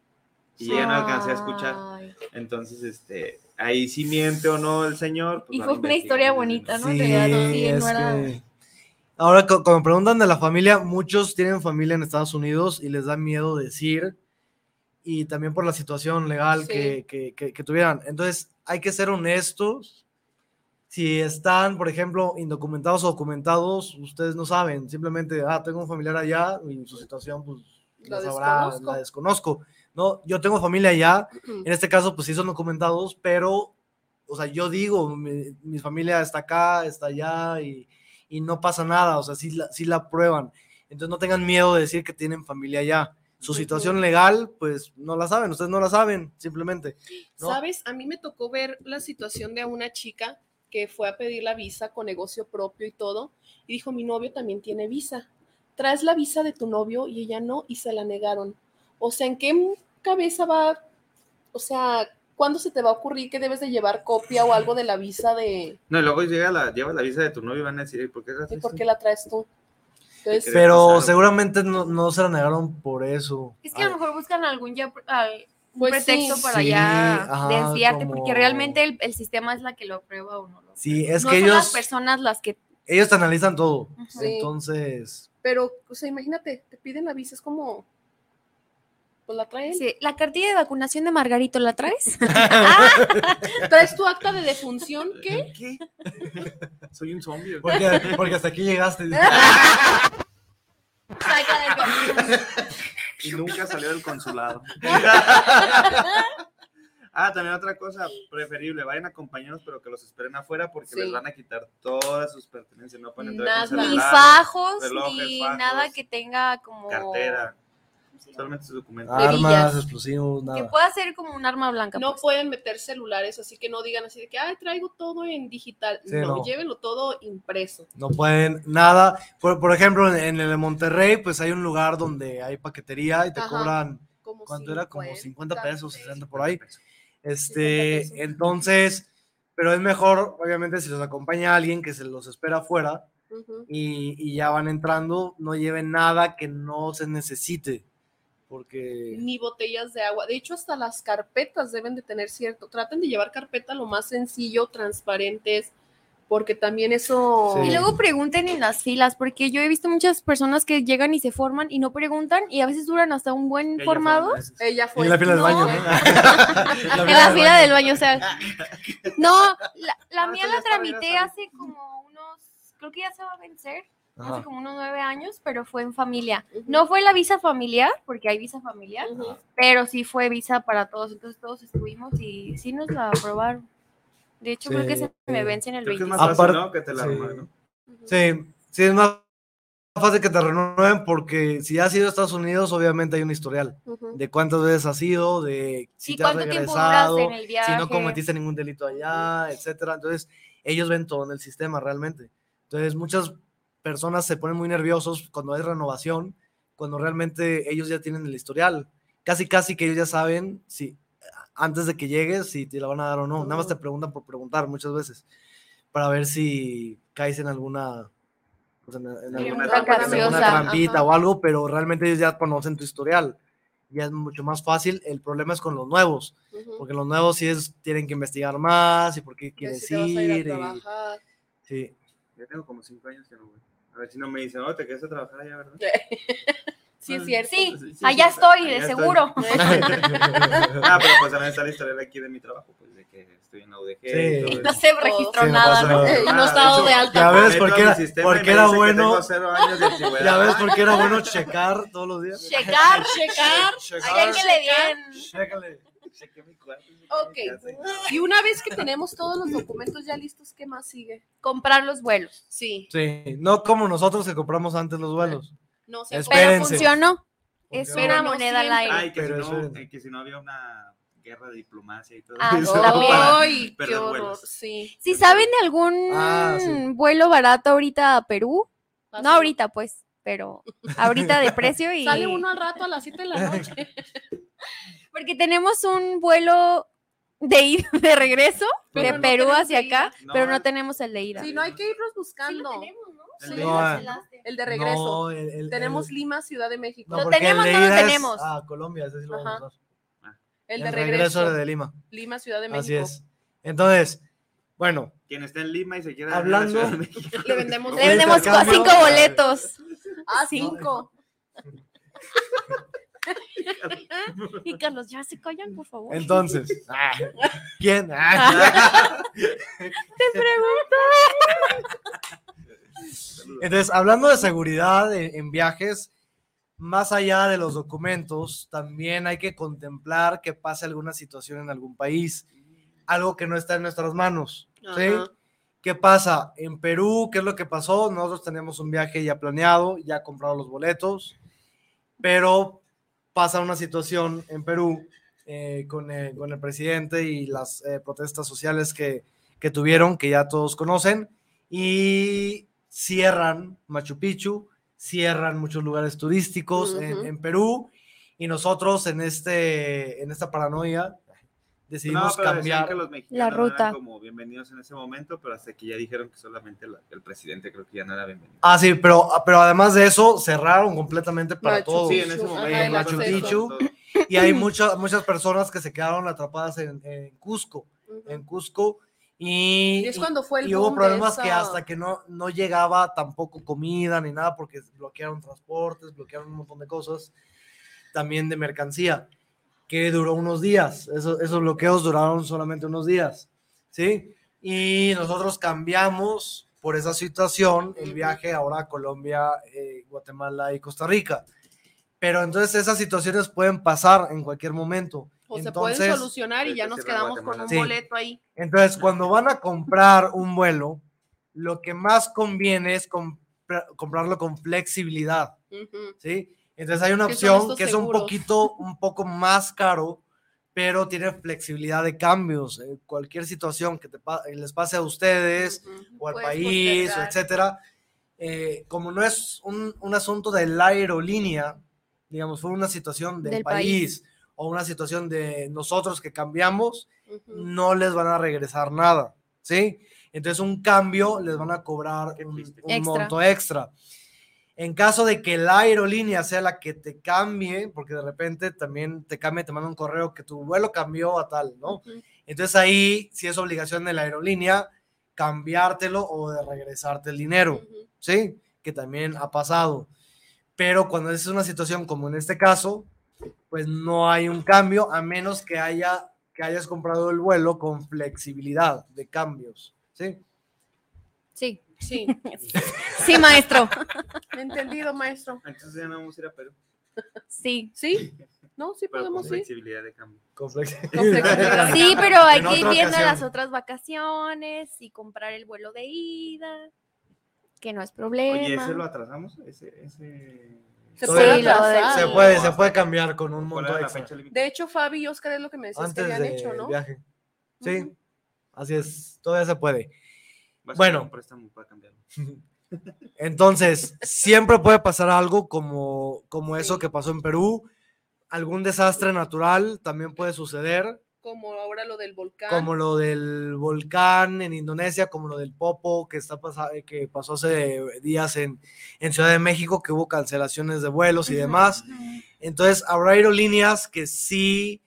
S3: Y ya no alcancé a escuchar. Entonces, este, ahí sí miente o no el señor. pues
S5: Y fue
S3: a
S5: una historia bonita, ¿no? realidad, sí,
S2: es
S5: no era-
S2: que- Ahora, me preguntan de la familia, muchos tienen familia en Estados Unidos y les da miedo decir, y también por la situación legal
S4: Sí.
S2: que, que- que- que tuvieran. Entonces, hay que ser honestos. Si están, por ejemplo, indocumentados o documentados, ustedes no saben, simplemente, ah, tengo un familiar allá y su situación, pues,
S4: La
S2: la, sabrá,
S4: desconozco.
S2: la desconozco. No, yo tengo familia allá, en este caso, pues sí son documentados, pero, o sea, yo digo, mi, mi familia está acá, está allá y, y no pasa nada, o sea, sí la, sí la prueban. Entonces no tengan miedo de decir que tienen familia allá. Su situación legal, pues no la saben, ustedes no la saben, simplemente. ¿no?
S4: ¿Sabes? A mí me tocó ver la situación de una chica que fue a pedir la visa con negocio propio y todo, y dijo, mi novio también tiene visa. Traes la visa de tu novio y ella no, y se la negaron. O sea, ¿en qué cabeza va? O sea, ¿cuándo se te va a ocurrir que debes de llevar copia o algo de la visa de...
S3: No, y luego llega la, lleva la visa de tu novio y van a decir, "¿Y ¿por qué la
S4: ¿Y
S3: traes
S4: por
S3: tú?".
S4: qué la traes tú? Entonces,
S2: Pero seguramente no, no se la negaron por eso.
S5: Es que a lo mejor buscan algún ya al- un
S4: Pues
S5: pretexto
S4: sí.
S5: para
S2: Sí,
S5: ya desviarte,
S2: como-
S5: porque realmente el, el sistema es la que lo aprueba o no lo
S2: Sí, es
S5: no
S2: que
S5: son las
S2: ellos,
S5: personas las que
S2: ellos te analizan todo. Entonces,
S4: pero, o sea, imagínate, te piden la visa, es como... Pues la traen.
S5: Sí, la cartilla de vacunación de Margarito la traes. [laughs]
S4: ¿Traes tu acta de defunción? ¿Qué?
S3: ¿Qué? Soy un zombie.
S2: porque, porque hasta aquí llegaste.
S3: Y nunca salió del consulado. [laughs] ah, también otra cosa preferible, vayan acompañados, pero que los esperen afuera porque
S4: Sí.
S3: les van a quitar todas sus pertenencias. No pueden entrar
S4: Nada.
S5: Ni fajos,
S3: relojes,
S5: ni
S3: fajos,
S5: nada que tenga como
S3: cartera, solamente sus documentos.
S2: Armas, explosivos,
S5: que
S2: nada.
S5: pueda ser como un arma blanca.
S4: No
S5: pues.
S4: pueden meter celulares, así que no digan así de que, ay, traigo todo en digital.
S2: Sí,
S4: no,
S2: no.
S4: llévenlo todo impreso.
S2: No pueden nada. Por, por ejemplo, en, en el de Monterrey, pues hay un lugar donde hay paquetería y te
S4: Ajá.
S2: cobran,
S4: Como
S2: ¿cuánto era? Como
S4: 50
S2: 50 pesos, 60 por ahí.
S4: 50
S2: Este, entonces, pero es mejor, obviamente, si los acompaña alguien que se los espera afuera y, y ya van entrando, no lleven nada que no se necesite. Porque
S4: Ni botellas de agua. De hecho, hasta las carpetas deben de tener cierto. Traten de llevar carpeta lo más sencillo, transparentes, porque también eso.
S2: Sí.
S5: Y luego pregunten en las filas, porque yo he visto muchas personas que llegan y se forman y no preguntan y a veces duran hasta un buen
S3: Ella
S5: formado.
S3: fue.
S4: Ella fue.
S2: en la fila del
S5: no.
S2: baño. ¿no? [laughs]
S5: En la fila del baño, o sea. No, la, la
S3: Ah,
S5: mía la tramité hace como unos, creo que ya se va a vencer,
S2: Ajá.
S5: hace como unos nueve años, pero fue en familia. No fue la visa familiar, porque hay visa familiar, pero sí fue visa para todos, entonces todos estuvimos y sí nos la aprobaron. De hecho, creo que
S2: Sí.
S5: se me vence en el
S3: Creo que es
S5: 25.
S3: más ¿no? Que te la
S2: sí.
S3: arman, ¿no?
S2: Sí, sí, es más fácil que te renueven porque si has ido a Estados Unidos, obviamente hay un historial
S4: Ujú.
S2: de cuántas veces has ido, de si
S5: Sí,
S2: te has regresado,
S5: en el viaje.
S2: si no cometiste ningún delito allá, etcétera. Entonces, ellos ven todo en el sistema realmente. Entonces, muchas personas se ponen muy nerviosos cuando hay renovación, cuando realmente ellos ya tienen el historial. Casi, casi que ellos ya saben si antes de que llegues si te la van a dar o no. Nada más te preguntan por preguntar muchas veces para ver si caes en alguna pues, en, en
S5: Sí,
S2: alguna,
S3: una
S2: en alguna trampita
S4: ajá.
S2: o algo, pero realmente ellos ya conocen tu historial. Ya es mucho más fácil. El problema es con los nuevos,
S4: Ujú.
S2: porque los nuevos sí es, tienen que investigar más y por qué
S4: Que
S2: quieres
S4: si a ir a
S2: ir. y- sí.
S3: Ya tengo como cinco años que no voy. A ver si no me dicen, oh, te quedas a trabajar allá, ¿verdad? [laughs]
S4: Sí, es cierto.
S5: Sí,
S3: Sí, sí,
S5: allá
S3: sí,
S5: estoy,
S3: allá
S5: de
S3: estoy.
S5: seguro. [laughs]
S3: Ah, pero pues también está la historia de aquí de mi trabajo, pues de que estoy en la UDG.
S2: Sí.
S5: No se registró
S2: no
S5: nada, ¿no?
S2: nada.
S4: Y no
S3: Ah,
S4: está dado
S3: hecho,
S4: de alta.
S2: Ya ves por
S3: a
S2: qué era-
S3: sistema
S2: por
S3: y
S2: qué
S3: me
S2: era bueno.
S3: de.
S2: Ya ves por qué era bueno checar todos los días.
S5: Checar, [laughs]
S4: Checar.
S5: Hay que le den.
S2: Chécale.
S3: Chequé mi cuarto,
S4: Ok. Y una vez que tenemos todos los documentos ya listos, ¿qué más sigue?
S5: Comprar los vuelos.
S4: Sí.
S2: Sí, no como nosotros que compramos antes los vuelos.
S4: No sé.
S5: Pero funcionó. Es una
S4: no
S5: moneda al aire.
S3: Ay, que si, no, eh, que si no había una guerra de diplomacia y todo
S5: Ah,
S3: eso. [laughs]
S4: Ay, qué horror. Sí.
S5: Si saben de algún
S2: Ah, sí.
S5: vuelo barato ahorita a Perú, no
S4: Así.
S5: ahorita pues, pero ahorita de [laughs] precio y
S4: Sale uno al rato a las 7 de la noche. [laughs]
S5: porque tenemos un vuelo de ida de regreso
S4: Pero
S5: de
S4: no
S5: Perú hacia acá,
S3: No,
S5: pero no tenemos el de ida.
S4: Sí, no hay que irnos
S5: Sí lo
S4: buscando.
S5: tenemos, ¿no? Sí.
S4: El de regreso.
S2: No, el- el-
S4: tenemos
S2: el-
S4: Lima, Ciudad de México.
S2: no,
S5: Lo tenemos, no lo tenemos.
S2: a Colombia, ese sí lo vamos a usar.
S4: el de
S2: El
S4: regreso.
S2: de Lima.
S4: Lima, Ciudad de México.
S2: Así es. Entonces, bueno,
S3: Quien está en Lima y se quiere
S2: Hablando-
S3: de México.
S4: Le vendemos
S3: ¿Cómo
S5: Le vendemos cinco boletos.
S4: Ah, [laughs] cinco. [laughs]
S5: Y Carlos, ya se callan, por favor.
S2: entonces, [laughs] ah, ¿quién? Ah.
S5: Te pregunto.
S2: Entonces, hablando de seguridad en, en viajes, más allá de los documentos, también hay que contemplar que pase alguna situación en algún país, algo que no está en nuestras manos. ¿sí? ¿Qué pasa? En Perú, ¿qué es lo que pasó? Nosotros teníamos un viaje ya planeado, ya comprado los boletos, pero pasa una situación en Perú eh, con, el, con el presidente y las eh, protestas sociales que, que tuvieron, que ya todos conocen, y cierran Machu Picchu, cierran muchos lugares turísticos en,
S4: Ujú.
S2: en Perú, y nosotros en, este, en esta paranoia
S3: No,
S2: decidimos
S3: decían
S2: cambiar.
S3: que los
S5: La ruta.
S3: eran como bienvenidos en ese momento, pero hasta que ya dijeron que solamente la- el presidente creo que ya no era bienvenido.
S2: Ah, sí, pero, pero además de eso, cerraron completamente para
S4: Machu
S2: todos.
S3: Sí, en ese
S4: Ajá,
S3: momento.
S4: el
S2: Machu
S4: acceso.
S2: Picchu. Y hay muchas, muchas personas que se quedaron atrapadas en, en Cusco,
S4: Ujú.
S2: en Cusco. Y,
S4: Y es cuando fue el
S2: y hubo problemas que hasta que no, no llegaba tampoco comida ni nada, porque bloquearon transportes, bloquearon un montón de cosas, también de mercancía, que duró unos días. Eso- esos bloqueos duraron solamente unos días, ¿sí? Y nosotros cambiamos por esa situación el viaje ahora a Colombia, eh, Guatemala y Costa Rica. Pero entonces esas situaciones pueden pasar en cualquier momento.
S4: O se
S2: Entonces,
S4: pueden solucionar y ya nos quedamos con un
S2: Sí.
S4: boleto ahí.
S2: entonces, cuando van a comprar un vuelo, lo que más conviene es compra- comprarlo con flexibilidad,
S4: Ujú.
S2: ¿sí? Entonces hay una
S4: ¿Qué son
S2: opción que es un poquito, un poco más caro, pero tiene flexibilidad de cambios. En cualquier situación que te pa- les pase a ustedes
S4: Ujú.
S2: o al
S4: Puedes
S2: país, o etcétera, eh, como no es un, un asunto de la aerolínea, digamos, fue una situación del,
S5: Del
S2: país,
S5: país.
S2: O una situación de nosotros que cambiamos, no les van a regresar nada, ¿sí? Entonces un cambio les van a cobrar un,
S3: triste.
S2: un
S5: Extra.
S2: monto extra. En caso de que la aerolínea sea la que te cambie, porque de repente también te cambia, te manda un correo que tu vuelo cambió a tal, ¿no?
S4: Ujú.
S2: Entonces ahí sí es obligación de la aerolínea cambiártelo o de regresarte el dinero. ¿sí? Que también ha pasado. Pero cuando es una situación como en este caso, pues no hay un cambio a menos que haya que hayas comprado el vuelo con flexibilidad de cambios, ¿sí?
S5: Sí,
S4: Sí, [laughs]
S5: sí, maestro.
S4: entendido, maestro.
S3: Entonces ya no vamos a ir a Perú,
S5: Sí.
S4: ¿Sí? No, sí
S3: pero con
S4: podemos ir.
S3: flexibilidad de cambio.
S2: Con flexibilidad.
S4: Con.
S5: Sí, [laughs] pero hay que ir viendo
S2: ocasión.
S5: las otras vacaciones y comprar el vuelo de ida, que no es problema.
S3: Oye, ¿ese lo atrasamos? ¿Ese, ese...
S4: Se puede
S5: Sí,
S4: atrasar.
S2: Se puede, se puede cambiar con un
S3: ¿Cuál
S2: monto extra.
S4: De hecho, Fabi y Oscar es lo que me decías
S2: Antes
S4: que habían
S2: del
S4: hecho, ¿no?
S2: viaje. Sí,
S4: Ujú.
S2: así es, todavía se puede.
S3: Va a ser
S2: bueno.
S3: para cambiarlo. [laughs]
S2: Entonces, siempre puede pasar algo como, como eso
S4: Sí.
S2: que pasó en Perú. Algún desastre natural también puede suceder,
S4: Como ahora lo del volcán.
S2: como lo del volcán en Indonesia, como lo del Popo que, está pasa- que pasó hace días en, en Ciudad de México, que hubo cancelaciones de vuelos y demás. Entonces, habrá aerolíneas que sí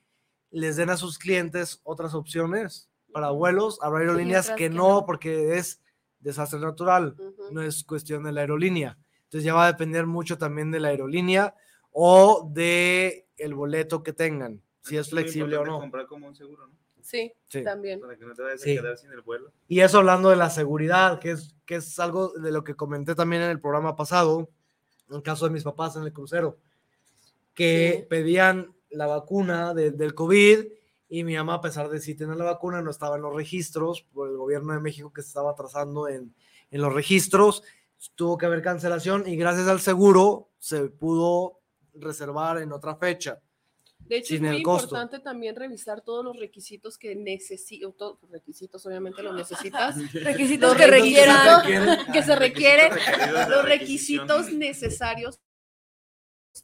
S2: les den a sus clientes otras opciones para vuelos. Habrá aerolíneas que
S5: que
S2: no,
S5: no.
S2: porque es desastre natural no es cuestión de la aerolínea. Entonces ya va a depender mucho también de la aerolínea o de el boleto que tengan, si es flexible o no.
S3: comprar como un seguro, ¿no?
S4: Sí,
S2: Sí.
S4: también.
S3: Para que no te vayas
S2: Sí.
S3: a quedar sin el vuelo.
S2: Y eso hablando de la seguridad, que es, que es algo de lo que comenté también en el programa pasado, en el caso de mis papás en el crucero, que
S4: Sí.
S2: pedían la vacuna de- del COVID Y mi mamá, a pesar de sí tener la vacuna, no estaba en los registros por el gobierno de México que se estaba atrasando en, en los registros. Tuvo que haber cancelación y gracias al seguro se pudo reservar en otra fecha.
S4: De hecho,
S2: Sin
S4: es muy importante también revisar todos los requisitos que necesito, todos los requisitos obviamente [laughs] los necesitas,
S5: Requisitos
S4: Los
S5: que requieran.
S4: que se requieren, los requisitos necesarios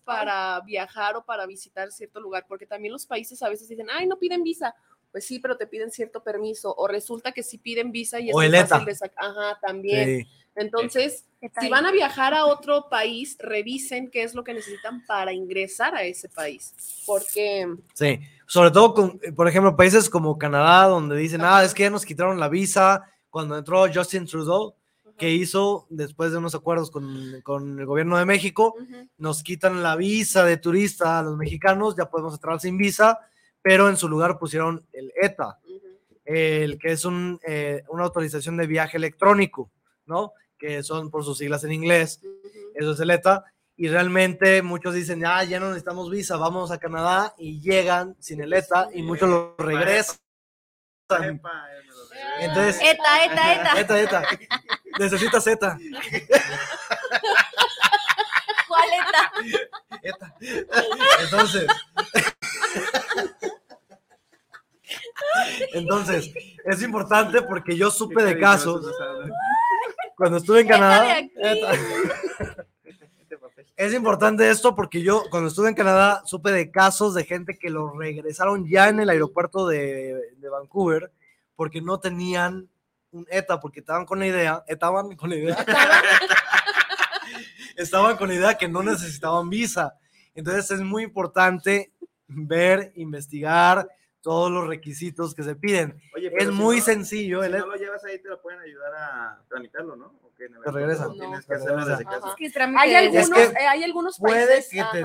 S4: para viajar o para visitar cierto lugar, porque también los países a veces dicen, ay, no piden visa. Pues sí, pero te piden cierto permiso, o resulta que sí piden visa y es
S2: O el
S4: fácil de sacar. Ajá, también.
S2: Sí.
S4: Entonces, si van a viajar a otro país, revisen qué es lo que necesitan para ingresar a ese país, porque
S2: Sí, sobre todo con, eh, por ejemplo, países como Canadá, donde dicen, ah, es que ya nos quitaron la visa cuando entró Justin Trudeau, que hizo después de unos acuerdos con, con el gobierno de México, nos quitan la visa de turista a los mexicanos, ya podemos entrar sin visa, pero en su lugar pusieron el ETA, el que es un, eh, una autorización de viaje electrónico, ¿no? Que son por sus siglas en inglés, eso es el ETA. Y realmente muchos dicen, ah, ya no necesitamos visa, vamos a Canadá y llegan sin el ETA y muchos lo regresan. Entonces,
S5: Eta, eta, eta.
S2: ETA, ETA, necesitas ETA.
S5: ¿Cuál eta?
S2: ETA. Entonces, [laughs] entonces, es importante porque yo supe de casos cuando estuve en Canadá. [laughs]
S3: Este.
S2: Es importante esto porque yo cuando estuve en Canadá supe de casos de gente que lo regresaron ya en el aeropuerto de, de Vancouver porque no tenían un ETA, porque estaban con la idea, estaban con la idea, [laughs] estaban con la idea que no necesitaban visa. Entonces es muy importante ver, investigar todos los requisitos que se piden.
S3: Oye,
S2: Es
S3: si
S2: muy
S3: no-
S2: sencillo,
S3: Si
S2: el
S3: no lo llevas ahí, te lo pueden ayudar a tramitarlo, ¿no? ¿O qué? En el
S2: Te regresan.
S3: aeropuerto Tienes
S4: No.
S3: que hacerlo desde
S4: Ajá.
S3: casa.
S5: Es que es trámite
S4: Hay algunos,
S2: que
S4: eh, hay algunos
S2: puede
S4: países.
S2: que te-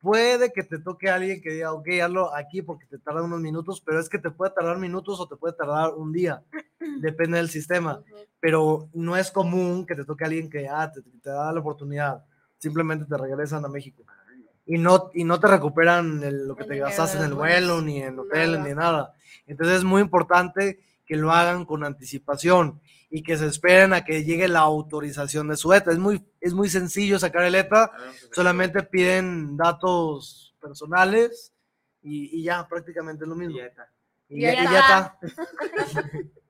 S2: puede que te toque alguien que diga, ok, hazlo aquí porque te tarda unos minutos, pero es que te puede tardar minutos o te puede tardar un día, [clears throat] depende del sistema, pero no es común que te toque alguien que ah, te, te da la oportunidad, simplemente te regresan a México y no, y no te recuperan el- lo que
S5: El
S2: te gastaste en el vuelo, ni en hotel,
S4: Nada.
S2: ni nada. Entonces es muy importante que lo hagan con anticipación y que se esperen a que llegue la autorización de su ETA. Es muy, es muy sencillo sacar el ETA,
S3: A ver, vamos a sacar-
S2: solamente piden datos personales y, y ya prácticamente es lo mismo.
S3: Y ya está.
S2: Y y ya está.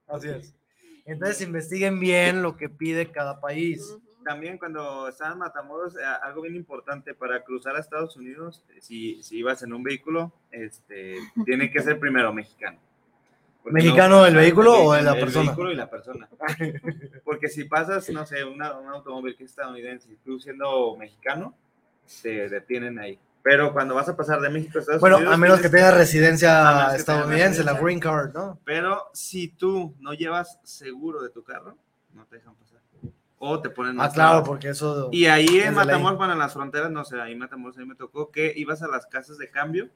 S2: Así es. Entonces investiguen bien lo que pide cada país.
S3: También cuando estaba en Matamoros, eh, algo bien importante para cruzar a Estados Unidos, eh, si, si ibas en un vehículo, este, [laughs] tiene que ser primero mexicano. Porque
S2: ¿Mexicano el vehículo o
S3: el-
S2: la
S3: el
S2: persona?
S3: vehículo y la persona. [laughs] Porque si pasas, no sé, una- un automóvil que es estadounidense y tú siendo mexicano, te detienen ahí. Pero cuando vas a pasar de México a Estados
S2: Bueno,
S3: Unidos...
S2: a menos que tenga
S3: A
S2: residencia
S3: que tenga
S2: estadounidense, la
S3: residencia.
S2: green card, ¿no?
S3: Pero si tú no llevas seguro de tu carro, no te dejan pasar. O te ponen
S2: Ah,
S3: más
S2: claro,
S3: trabas.
S2: porque eso...
S3: Y ahí en
S2: ley.
S3: Matamoros, bueno, en las fronteras, no sé, ahí en Matamoros, ahí me tocó que ibas a las casas de cambio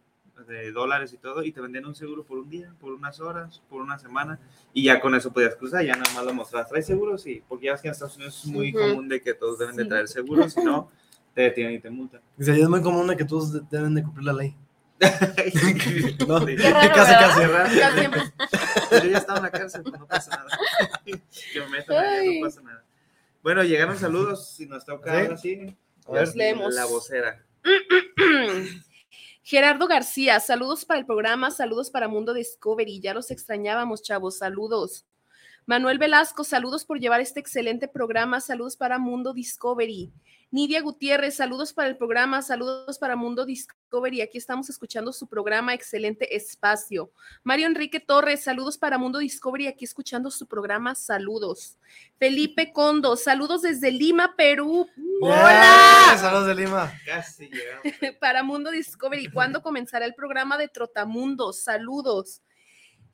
S3: de dólares y todo, y te vendían un seguro por un día, por unas horas, por una semana, y ya con eso podías cruzar, ya nada más lo mostrabas. ¿Traes seguro? Sí, porque ya ves que en Estados Unidos es muy común de que todos deben de traer seguro, si no, te detienen y te multan.
S2: Es muy común de que todos de- deben de cumplir la ley. [laughs] No.
S5: Qué raro,
S2: casi, casi.
S4: siempre.
S3: Yo ya estaba en la cárcel, no pasa nada. [laughs] que me
S4: Ay.
S3: no pasa nada. Bueno, llegaron saludos, si nos toca
S2: ¿Sí?
S3: ahora sí. Ya
S4: Leemos.
S3: La vocera. [clears throat]
S4: Gerardo García, saludos para el programa, saludos para Mundo Discovery, ya los extrañábamos, chavos, saludos. Manuel Velasco, saludos por llevar este excelente programa, saludos para Mundo Discovery. Nidia Gutiérrez, saludos para el programa, saludos para Mundo Discovery, aquí estamos escuchando su programa, excelente espacio. Mario Enrique Torres, saludos para Mundo Discovery, aquí escuchando su programa, saludos. Felipe Condo, saludos desde Lima, Perú.
S2: ¡Hola! Saludos de Lima.
S3: Casi llegamos. [laughs]
S4: para Mundo Discovery. ¿Cuándo comenzará el programa de Trotamundos? Saludos.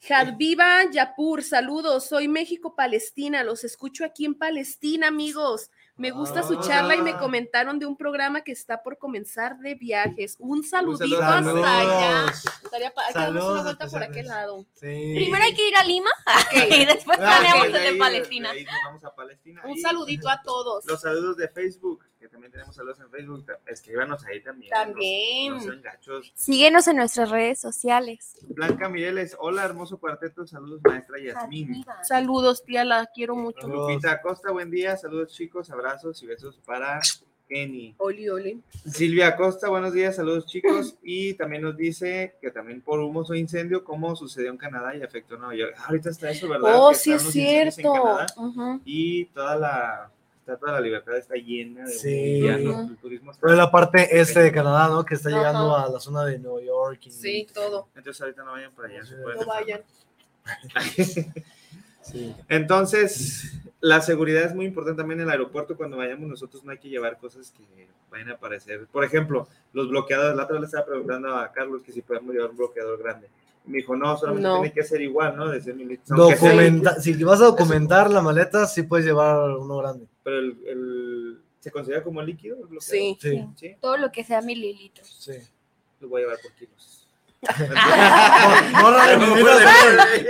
S4: Jadviva Yapur, saludos. Soy México-Palestina. Los escucho aquí en Palestina, amigos. Me gusta su charla y me
S2: Ah.
S4: comentaron de un programa que está por comenzar de viajes. Un saludito hasta allá. Estaría pa- hay que darnos
S2: Saludos
S4: una vuelta por
S2: especiales.
S4: aquel lado.
S2: Sí.
S5: Primero hay que ir a Lima [laughs] y después
S2: Ah,
S5: planeamos el de
S3: ahí-
S5: Palestina.
S3: de ahí nos vamos a Palestina.
S4: Un
S3: Y
S4: saludito a todos.
S3: Los saludos de Facebook, que también tenemos saludos en Facebook. Escríbanos ahí también.
S4: También.
S3: No, no sean gachos.
S5: Síguenos en nuestras redes sociales.
S3: Blanca Mireles, hola, hermoso cuarteto. Saludos, maestra Yasmín.
S4: Saludos, tía, la quiero mucho.
S3: Lupita Acosta, buen día. Saludos, chicos. Abrazos y besos para Kenny.
S4: Oli, oli.
S3: Silvia Acosta, buenos días, saludos chicos. Y también nos dice que también por humo o incendio, como sucedió en Canadá y afectó a Nueva York. Ahorita está eso, ¿verdad?
S4: Oh,
S3: Que
S4: sí es
S3: en
S4: cierto.
S3: Y toda la, está toda la libertad está llena de
S2: Sí.
S3: el turismo está-
S2: Pero es la parte este de Canadá, ¿no? Que está
S4: Ajá.
S2: llegando a la zona de Nueva York. Y,
S4: Sí, todo.
S3: Entonces ahorita no vayan para allá.
S4: No vayan. [laughs]
S2: sí.
S3: Entonces, la seguridad es muy importante también en el aeropuerto. Cuando vayamos nosotros no hay que llevar cosas que vayan a aparecer. Por ejemplo, los bloqueadores. La otra vez le estaba preguntando a Carlos que si podemos llevar un bloqueador grande. Me dijo, no, solamente
S4: No.
S3: tiene que ser igual, ¿no? De 100 mililitros. Aunque sea-
S2: Documenta- si vas a documentar la maleta, sí puedes llevar uno grande.
S3: Pero el, el- ¿se considera como líquido?
S4: Sí.
S2: Sí,
S3: Sí,
S5: Todo lo que sea mililitros.
S2: sí.
S3: lo voy a llevar por kilos.
S2: No, no
S3: No, puede.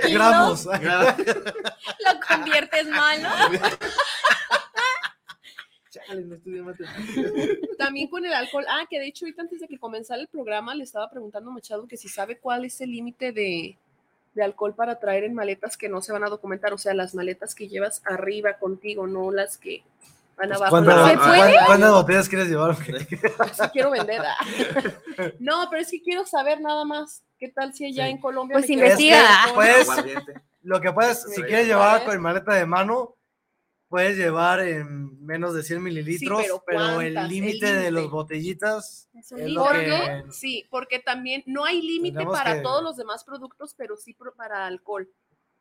S2: por gramos. [laughs]
S5: Lo conviertes mal, ¿no? [laughs]
S3: Chale, no estudié matemáticas.
S4: También con el alcohol. Ah, que de hecho ahorita antes de que comenzara el programa le estaba preguntando a Machado que si sabe cuál es el límite de, de alcohol para traer en maletas que no se van a documentar. O sea, las maletas que llevas arriba contigo, no las que van abajo.
S2: ¿Cuántas, botellas quieres llevar?
S4: Sí quiero vender. ah. [laughs] No, pero es que quiero saber nada más. ¿Qué tal si allá
S2: Sí.
S4: en Colombia
S5: Pues investiga.
S2: pues. Lo que puedes, si quieres llevar con maleta de mano, puedes llevar en menos de 100 mililitros,
S4: pero
S2: el límite de los botellitas
S5: Es un
S2: es
S5: libro.
S2: lo
S4: ¿Por
S2: que...
S4: qué? Sí, porque también no hay límite para
S2: que-
S4: todos los demás productos, pero sí para alcohol.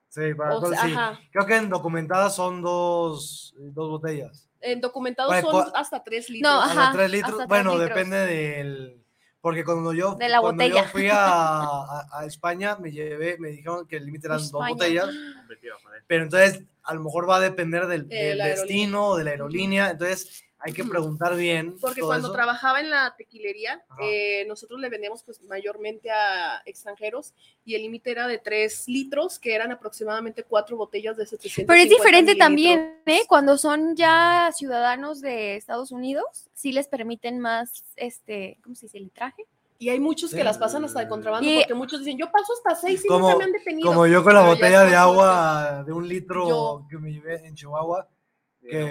S2: Sí, para
S4: O
S2: alcohol,
S4: sea,
S2: sí.
S4: ajá.
S2: Creo que en documentadas son dos, dos botellas.
S4: En documentados
S2: Bueno,
S4: son hasta 3 litros.
S5: No,
S2: Hasta
S5: Ajá,
S2: tres litros.
S5: hasta tres
S2: bueno,
S5: litros.
S2: depende del... Porque cuando yo,
S5: De la
S2: cuando yo fui a, [laughs] a- a España, me llevé, me dijeron que el límite eran dos botellas, [gasps] pero entonces a lo mejor va a depender del,
S4: Eh,
S2: destino o de la aerolínea, entonces hay que preguntar bien.
S4: Porque
S2: todo
S4: cuando
S2: eso.
S4: trabajaba en la tequilería, eh, nosotros le vendíamos pues mayormente a extranjeros y el límite era de 3 litros, que eran aproximadamente cuatro botellas de 700.
S5: Pero es diferente también, ¿eh? Cuando son ya ciudadanos de Estados Unidos, sí les permiten más, este, ¿cómo se dice? ¿Litraje?
S4: Y hay muchos que
S2: Sí.
S4: las pasan hasta de contrabando,
S5: Y-
S4: porque muchos dicen, yo paso hasta 6 y
S2: Como-
S4: nunca me han detenido.
S2: Como yo con la
S4: Pero
S2: botella de agua de un litro
S4: Yo-
S2: que me llevé en Chihuahua.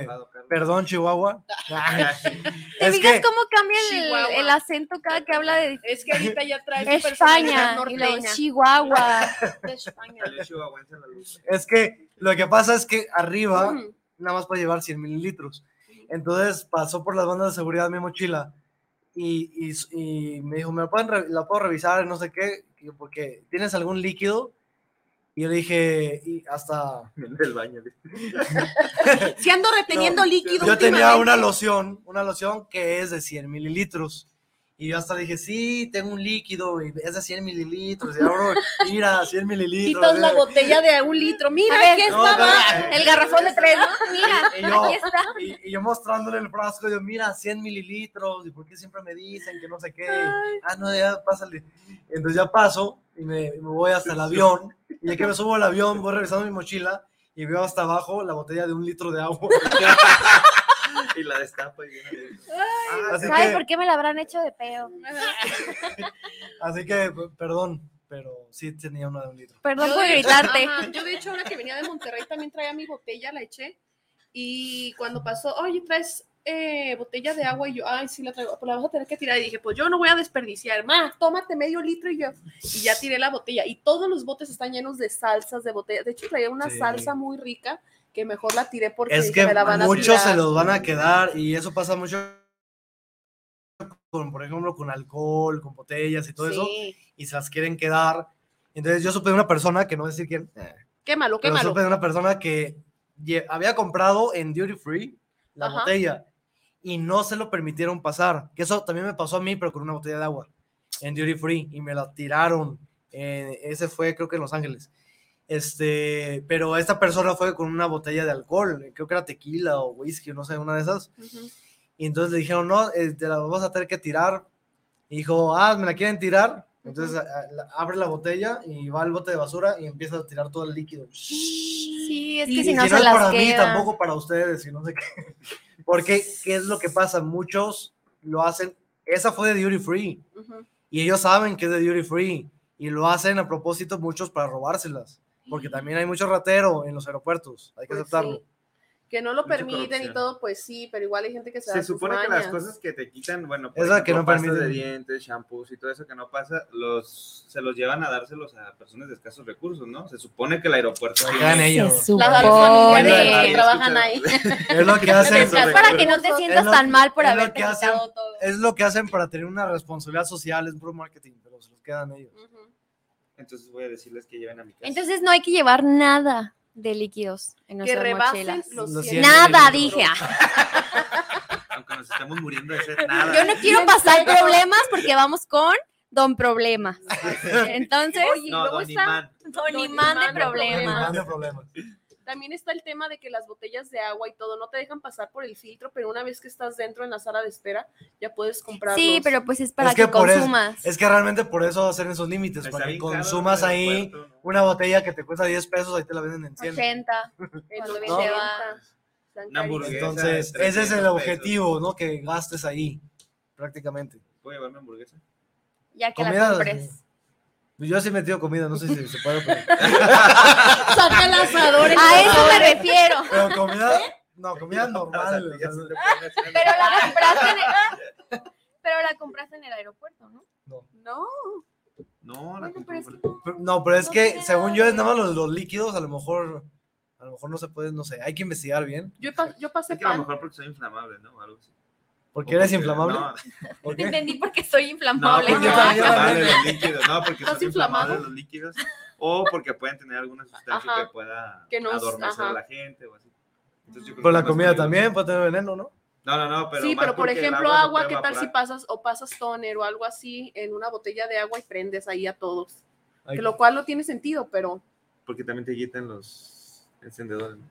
S3: Carlos.
S2: Perdón, Chihuahua. [laughs] [laughs]
S5: ¿Te
S2: es
S5: fijas
S2: que
S5: cómo cambia el, el acento cada que habla de
S4: Es que ahorita ya trae
S5: España y lo. Chihuahua?
S4: de España.
S2: Es que lo que pasa es que arriba
S4: Ujú.
S2: nada más puede llevar 100 mililitros. Entonces pasó por las bandas de seguridad mi mochila y, y, y me dijo, ¿me la, pueden la puedo revisar? No sé qué, porque ¿tienes algún líquido? Y yo le dije, y hasta... [laughs]
S3: En el baño.
S4: Si [laughs] ando reteniendo
S2: No,
S4: líquido.
S2: Yo tenía una loción, una loción que es de 100 mililitros. Y yo hasta dije, sí, tengo un líquido, y es de 100 mililitros. Y ahora, mira, 100 mililitros.
S4: Quitas la botella de un litro. Mira,
S5: ver,
S4: aquí estaba.
S2: no,
S5: El garrafón de tres, ¿no? Mira,
S2: Y yo,
S5: aquí está.
S2: y, y yo mostrándole el frasco, yo, mira, 100 mililitros, ¿y por qué siempre me dicen que no sé qué? Ah, no, ya pásale. Entonces ya paso y me, me voy hasta el avión. Y ya que me subo al avión, voy revisando mi mochila y veo hasta abajo la botella de un litro de agua. [laughs]
S3: y la destapa y viene.
S2: Así
S5: ¿Sabe
S2: que,
S5: por qué me la habrán hecho de pedo? [laughs]
S2: así que, perdón, pero sí tenía una de un litro.
S5: Perdón
S4: Yo
S5: por gritarte.
S4: Ajá, Yo, de hecho, ahora que venía de Monterrey también traía mi botella, la eché. Y cuando pasó, oye, traes eh, botella de agua. Y yo, ay, sí la traigo, pues la vas a tener que tirar. Y dije, pues yo no voy a desperdiciar. Ma, tómate medio litro. Y yo, y ya tiré la botella. Y todos los botes están llenos de salsas de botella. De hecho, traía una
S2: Sí.
S4: salsa muy rica que mejor la tiré porque
S2: Es que
S4: me la van a
S2: muchos
S4: tirar.
S2: se los van a quedar y eso pasa mucho con, por ejemplo, con alcohol, con botellas y todo eso,
S4: Sí.
S2: y se las quieren quedar. Entonces yo supe de una persona, que no voy a decir quién,
S4: Quémalo,
S2: pero
S4: quémalo.
S2: supe de una persona que había comprado en Duty Free la
S4: Ajá.
S2: botella y no se lo permitieron pasar. Que eso también me pasó a mí, pero con una botella de agua en Duty Free y me la tiraron. Eh, ese fue, creo que en Los Ángeles. Este, pero esta persona fue con una botella de alcohol, creo que era tequila o whisky, no sé, una de esas.
S4: Ujú.
S2: Y entonces le dijeron, no, eh, te la vamos a tener que tirar. Y dijo, ah, ¿me la quieren tirar? Entonces abre la botella y va al bote de basura y empieza a tirar todo el líquido.
S5: Sí, es
S2: Y
S5: que si
S2: y
S5: no
S2: que
S5: se
S2: es
S5: las
S2: para mí,
S5: queda.
S2: tampoco para ustedes, y no sé qué. [laughs] Porque, ¿qué es lo que pasa? Muchos lo hacen, esa fue de duty free,
S4: Ujú.
S2: y ellos saben que es de duty free, y lo hacen a propósito muchos para robárselas, porque también hay mucho ratero en los aeropuertos, hay que
S4: Pues
S2: aceptarlo.
S4: sí. Que no lo
S3: Mucha
S4: permiten y
S3: corrupción.
S4: todo, pues sí, pero igual hay gente que se, da
S3: Se
S4: sus
S3: supone que las
S4: mañas.
S3: cosas que te quitan, bueno, por
S2: Esa que
S3: ejemplo,
S2: no
S3: pastas de dientes, shampoos y todo eso que no pasa, los se los llevan a dárselos a personas de escasos recursos, ¿no? Se supone que el aeropuerto tiene-
S2: en ellos.
S5: Se
S4: Las
S5: supone.
S4: familiares que trabajan ahí. [laughs]
S2: Es lo que hacen,
S5: Es para que no te
S2: Es
S5: sientas
S2: lo-
S5: tan mal por
S2: es lo
S5: haberte
S2: que hacen.
S5: quitado todo.
S2: es lo que hacen para tener una responsabilidad social, es puro marketing, pero se los quedan ellos.
S4: Ujú.
S3: Entonces voy a decirles que lleven a mi casa.
S5: Entonces no hay que llevar nada de líquidos en
S4: Que
S5: nuestras
S4: rebasen
S5: mochilas.
S4: los
S2: Los
S4: 100
S2: cien
S5: Nada, dije. [laughs]
S3: Aunque nos estemos muriendo de sed, nada.
S5: Yo no quiero pasar problemas porque vamos con Don Problemas. Entonces,
S3: No,
S4: luego
S3: don
S4: está,
S3: Imán.
S5: Don
S4: Don
S5: Imán de
S4: Imán de
S5: Problemas.
S4: También está el tema de que las botellas de agua y todo no te dejan pasar por el filtro, pero una vez que estás dentro en la sala de espera, ya puedes comprarlos.
S5: Sí, pero pues es para
S2: Es
S5: que,
S2: que por eso-
S5: consumas.
S2: Es que realmente por eso hacen esos límites, para que consumas ahí
S3: ¿no?
S2: una botella que te cuesta 10 pesos, ahí te la venden en 100.
S5: 80.
S4: En
S5: Cuando
S4: los
S5: viene
S4: 90,
S5: va-.
S2: Entonces, ese es
S3: 300
S2: el
S3: pesos.
S2: objetivo, ¿no? Que gastes ahí, prácticamente.
S3: ¿Puedo llevarme hamburguesa?
S5: Ya que
S2: Comida,
S5: la compres.
S2: Yo sí he metido comida, no sé si se puede, pero, [laughs]
S4: Saca el asador.
S5: A eso me refiero.
S2: pero comida, no, comida normal. o sea,
S5: Pero la compraste en el, pero la compraste en el aeropuerto, ¿no?
S4: No,
S3: No, la
S5: Bueno, pero es
S3: compré.
S5: que no.
S2: pero- no, pero es
S5: No
S2: que según yo es nada más los, los líquidos, a lo mejor, a lo mejor no se puede, no sé, hay que investigar bien.
S4: yo, pa- yo pasé
S3: Es que a lo mejor porque soy inflamable, ¿no? O Algo así.
S2: Porque eres
S3: porque-
S2: inflamable.
S3: No,
S2: ¿Por
S5: Te [laughs]
S2: qué?
S5: entendí porque soy
S3: no
S5: inflamable.
S3: porque
S2: yo
S3: inflamables
S2: también.
S3: los líquidos. No, porque
S4: ¿Estás
S3: son inflamables
S4: inflamado?
S3: los líquidos. O porque pueden tener alguna sustancia
S4: Ajá.
S3: que pueda
S4: Que nos-
S3: adormecer
S4: ajá.
S3: a la gente o así. Entonces,
S2: Pero la comida
S3: peligroso.
S2: también puede tener veneno, ¿no?
S3: No, no, no, pero.
S4: sí, pero por
S3: porque
S4: ejemplo, agua,
S3: puede
S4: ¿qué tal si pasas o pasas toner o algo así en una botella de agua y prendes ahí a todos?
S2: Hay-
S4: Que lo cual no tiene sentido, pero,
S3: Porque también te quitan los encendedores. ¿no?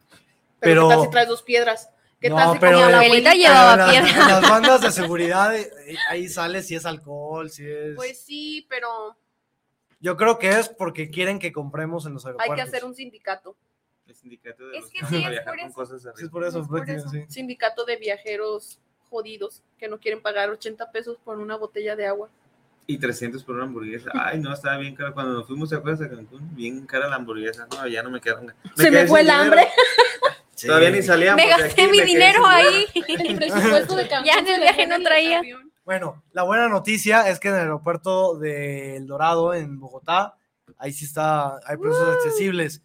S4: pero,
S2: Pero-
S4: ¿qué tal si traes dos piedras? ¿Qué
S2: No,
S4: tal si
S2: pero-
S4: como
S5: Mi
S4: la
S5: abuelita
S4: abuelita?
S5: llevaba
S2: Pero en las-
S5: piedra.
S2: en las [laughs] bandas de seguridad, eh, ahí sale si es alcohol, si es...
S4: Pues sí, pero
S2: Yo creo que es porque quieren que compremos en los
S4: hay
S2: aeropuertos.
S4: que hacer un sindicato,
S3: El sindicato de
S5: Es
S3: los
S5: que
S3: que
S5: sí, es
S3: viajar
S5: por
S3: con
S5: eso.
S3: cosas de
S2: Sí, es por eso,
S5: Es por eso.
S2: sí.
S4: sindicato de viajeros jodidos que no quieren pagar 80 pesos por una botella de agua.
S3: Y 300 por una hamburguesa. Ay, no, estaba bien cara. Cuando nos fuimos, ¿te acuerdas a Cancún? Bien cara la hamburguesa. No, ya no me quedaron. [laughs]
S4: Se me fue el
S3: dinero.
S4: hambre.
S2: Sí.
S3: Todavía ni salíamos.
S5: Me
S3: de
S5: gasté
S3: aquí,
S5: mi dinero ahí. [laughs]
S4: El presupuesto de
S5: Ya en el viaje no traía.
S2: Bueno, la buena noticia es que en el aeropuerto de El Dorado, en Bogotá, ahí sí está, hay precios accesibles.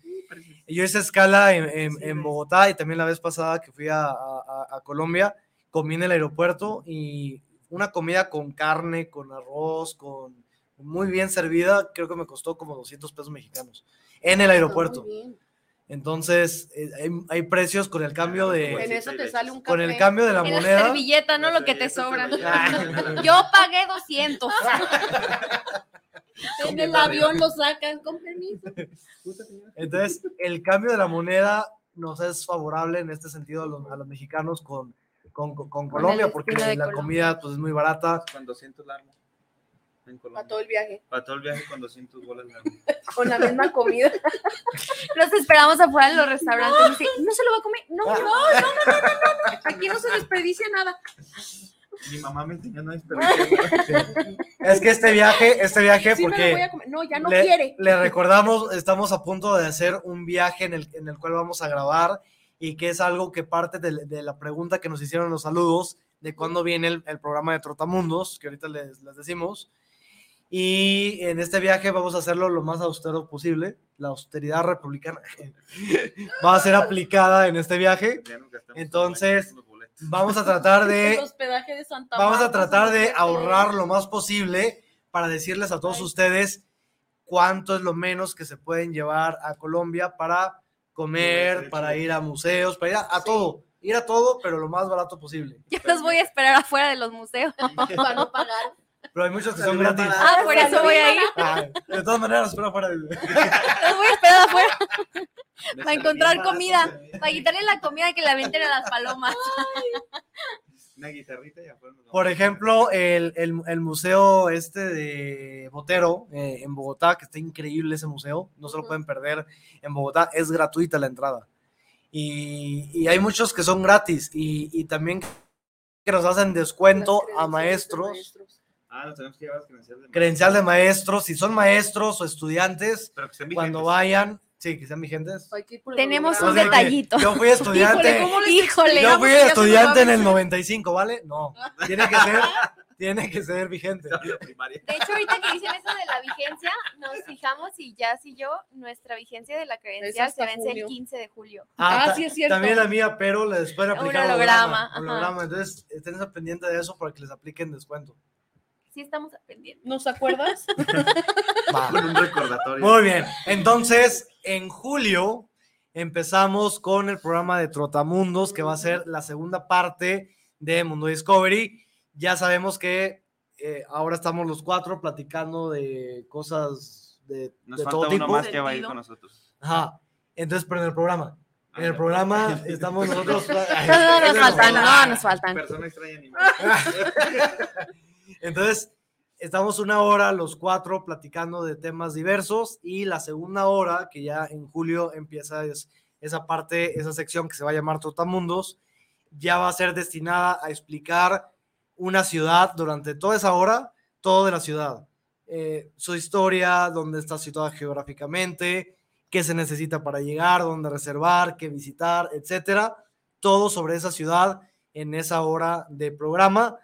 S2: Yo hice escala en, en- en Bogotá y también la vez pasada que fui a, a- a Colombia, comí en el aeropuerto y una comida con carne, con arroz, con muy bien servida, creo que me costó como 200 pesos mexicanos en el aeropuerto.
S4: Muy bien.
S2: Entonces, eh, hay, hay precios con el cambio
S4: En
S2: de
S4: eso
S3: sí,
S4: te sale un café.
S2: con el cambio de la
S5: En la
S2: moneda.
S5: servilleta, no
S3: La
S5: lo que te sobra.
S3: veía. [laughs]
S5: Yo pagué 200. [laughs]
S4: En el avión lo sacan con permiso.
S2: Entonces, el cambio de la moneda nos es favorable en este sentido a los, a los mexicanos con, con, con- con Colombia, porque la
S5: Colombia.
S2: comida pues, es muy barata.
S3: Con 200 largos. En
S4: Para todo el viaje.
S3: Para todo el viaje con 200 bolas. [laughs]
S4: Con la misma comida. [laughs]
S5: Los esperamos afuera en los restaurantes. ¿No se lo va a comer? No, no, no.
S4: Aquí no se desperdicia nada.
S3: Mi mamá me enseñó no [laughs] desperdiciar.
S2: Es que este viaje, este viaje,
S4: Sí me lo
S2: porque
S4: voy a comer. No, ya no
S2: le,
S4: quiere.
S2: le recordamos, estamos a punto de hacer un viaje en el, en el cual vamos a grabar y que es algo que parte de, de la pregunta que nos hicieron en los saludos de cuándo viene el, el programa de Trotamundos, que ahorita les, les decimos. Y en este viaje vamos a hacerlo lo más austero posible. La austeridad republicana [laughs] va a ser aplicada en este viaje. Entonces. Vamos a tratar de [laughs] vamos a tratar de ahorrar lo más posible para decirles a todos ustedes cuánto es lo menos que se pueden llevar a Colombia para comer, para ir a museos, para ir a, a todo, ir a todo, pero lo más barato posible. [laughs]
S5: Yo los voy a esperar afuera de los museos.
S4: Para no pagar.
S2: Pero hay muchos que son gratis.
S5: Ah, por eso voy a ir.
S2: Ah, de todas maneras, espera fuera.
S5: Los voy a esperar afuera para encontrar comida. Para quitarle la comida que la venden a las palomas.
S3: Una guitarrita y afuera.
S2: Por ejemplo, el, el- el museo este de Botero eh, en Bogotá, que está increíble ese museo, no se lo pueden perder en Bogotá, es gratuita la entrada. Y, y hay muchos que son gratis y, y también que nos hacen descuento a
S4: de
S2: maestros.
S3: Ah, nos tenemos que llevar las credenciales de
S2: credencial de maestros, si son maestros o estudiantes,
S3: Pero que estén
S2: cuando vayan, sí, que sean vigentes.
S5: Tenemos un
S4: holograma.
S5: Detallito.
S2: Yo fui estudiante.
S4: Híjole, ¿cómo les
S5: Híjole,
S2: Yo fui estudiante en el
S4: vencer?
S2: 95, ¿vale? No, tiene que ser, tiene que ser vigente.
S3: De.
S5: De hecho, ahorita que dicen eso de la vigencia, nos fijamos y ya si yo, nuestra vigencia de la credencial se vence
S4: julio.
S5: el 15 de julio.
S4: Ah,
S2: ta-
S4: sí, es cierto.
S2: También la mía, pero le después
S5: Un
S2: aplicar
S5: holograma, ajá.
S2: holograma. Entonces, estén al pendiente de eso para que les apliquen descuento.
S5: Sí estamos pendientes.
S4: ¿Nos acuerdas? [laughs]
S2: Va.
S3: Con un recordatorio.
S2: Muy bien. Entonces, en julio empezamos con el programa de Trotamundos, que va a ser la segunda parte de Mundo Discovery. Ya sabemos que eh, ahora estamos los cuatro platicando de cosas de,
S3: Nos
S2: de
S3: falta
S2: todo
S3: uno
S2: tipo.
S3: más que va a ir con nosotros.
S2: Ajá. Entonces, pero en el programa. En el
S3: Ah,
S2: programa [laughs] estamos nosotros.
S5: No, nos faltan, no, nos faltan.
S3: Persona extraña ni [laughs]
S2: Entonces, estamos una hora los cuatro platicando de temas diversos y la segunda hora, que ya en julio empieza es, esa parte, esa sección que se va a llamar Trotamundos, ya va a ser destinada a explicar una ciudad durante toda esa hora, todo de la ciudad. Eh, su historia, dónde está situada geográficamente, qué se necesita para llegar, dónde reservar, qué visitar, etcétera. Todo sobre esa ciudad en esa hora de programa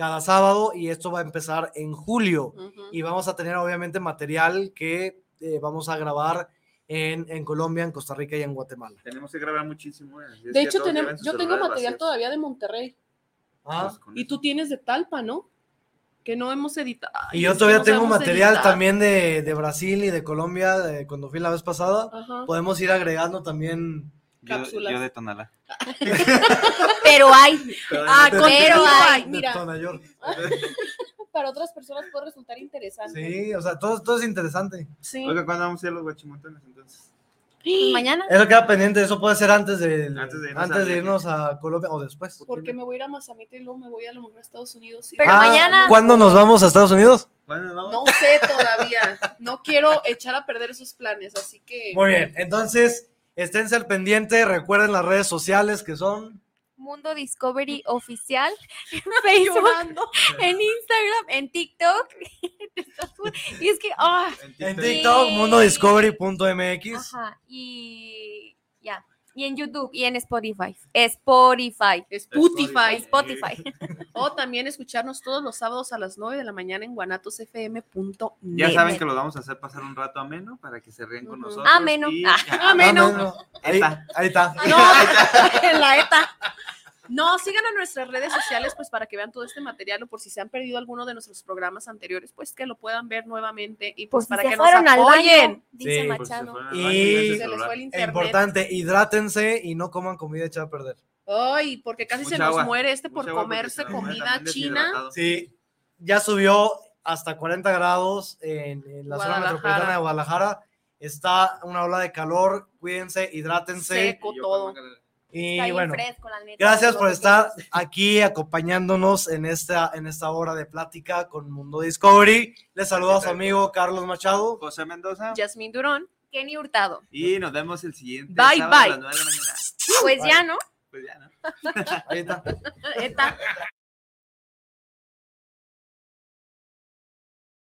S2: cada sábado y esto va a empezar en julio y vamos a tener obviamente material que eh, vamos a grabar en, en Colombia, en Costa Rica y en Guatemala.
S3: Tenemos que grabar muchísimo. eh.
S4: De hecho, tenemos, yo tengo material todavía de Monterrey.
S2: Ah,
S3: Pues
S4: Y tú tienes de Talpa, ¿no? Que no hemos editado.
S2: y yo todavía tengo material también de, de Brasil y de Colombia de cuando fui la vez pasada.
S4: Ajá.
S2: Podemos ir agregando también.
S4: Cápsulas.
S3: yo de Tonalá. [laughs]
S5: Pero hay.
S4: Ah,
S3: Pero-
S4: hay.
S2: de
S4: Mira, [laughs] para otras personas puede resultar interesante.
S2: Sí, o sea, todo, todo es interesante.
S4: Sí.
S3: Oiga, ¿cuándo vamos a ir a los guachimontones entonces? [gasps]
S5: Mañana.
S2: Eso queda pendiente, eso puede ser antes de,
S3: Antes de irnos
S2: antes de irnos a Colombia o después.
S4: Porque me voy a ir a Mazamita y luego me voy a lo mejor a Estados Unidos. y-
S5: Pero mañana-
S2: ¿Cuándo nos vamos a Estados Unidos?
S4: No sé todavía. No quiero echar a perder esos planes, así que.
S2: Muy bien, entonces esténse al pendiente, recuerden las redes sociales que son
S5: Mundo Discovery [laughs] Oficial [laughs] en Facebook,
S4: Llorando.
S5: en Instagram, en TikTok. [laughs] y es que, ah,
S2: en
S3: TikTok.
S2: TikTok,
S5: Sí.
S2: mundodiscovery.mx.
S5: ajá, y ya. Y en YouTube y en Spotify. Spotify.
S4: Spotify.
S5: Spotify. [laughs]
S4: O también escucharnos todos los sábados a las 9 de la mañana en guanatosfm.net.
S3: Ya saben que lo vamos a hacer pasar un rato ameno para que se ríen con nosotros.
S5: Ameno.
S3: y-
S5: Ah. [laughs]
S4: Ameno.
S2: Ah, Ahí,
S3: Eta.
S2: ahí está.
S4: No, [laughs] en la ETA. No, sigan en nuestras redes sociales pues para que vean todo este material o por si se han perdido alguno de nuestros programas anteriores, pues que lo puedan ver nuevamente y pues
S5: Pues si
S4: para
S5: se
S4: que nos apoyen.
S5: baño, dice
S2: Sí.
S3: Si se
S5: Machado.
S2: Y-
S4: Se les fue el internet.
S2: importante, hidrátense y no coman comida echada a perder.
S4: Ay, porque casi se
S3: Mucha
S4: nos muere este por comerse
S3: se
S4: comida china.
S2: Sí, ya subió hasta 40 grados en, en la zona metropolitana de Guadalajara. Está una ola de calor, cuídense, hidrátense.
S4: Seco todo.
S2: Y
S5: Está bien
S2: bueno,
S5: fresco, la neta,
S2: gracias por estar aquí acompañándonos en esta, en esta hora de plática con Mundo Discovery. Les saluda a su amigo Carlos Machado.
S3: José Mendoza.
S4: Yasmín Durón.
S5: Kenny Hurtado.
S3: Y nos vemos el siguiente
S4: Bye,
S3: sábado a
S4: bye.
S3: las nueve de la mañana.
S5: Pues ya, ¿no?
S3: Pues ya, ¿no? [laughs]
S2: Ahí está.
S4: ETA.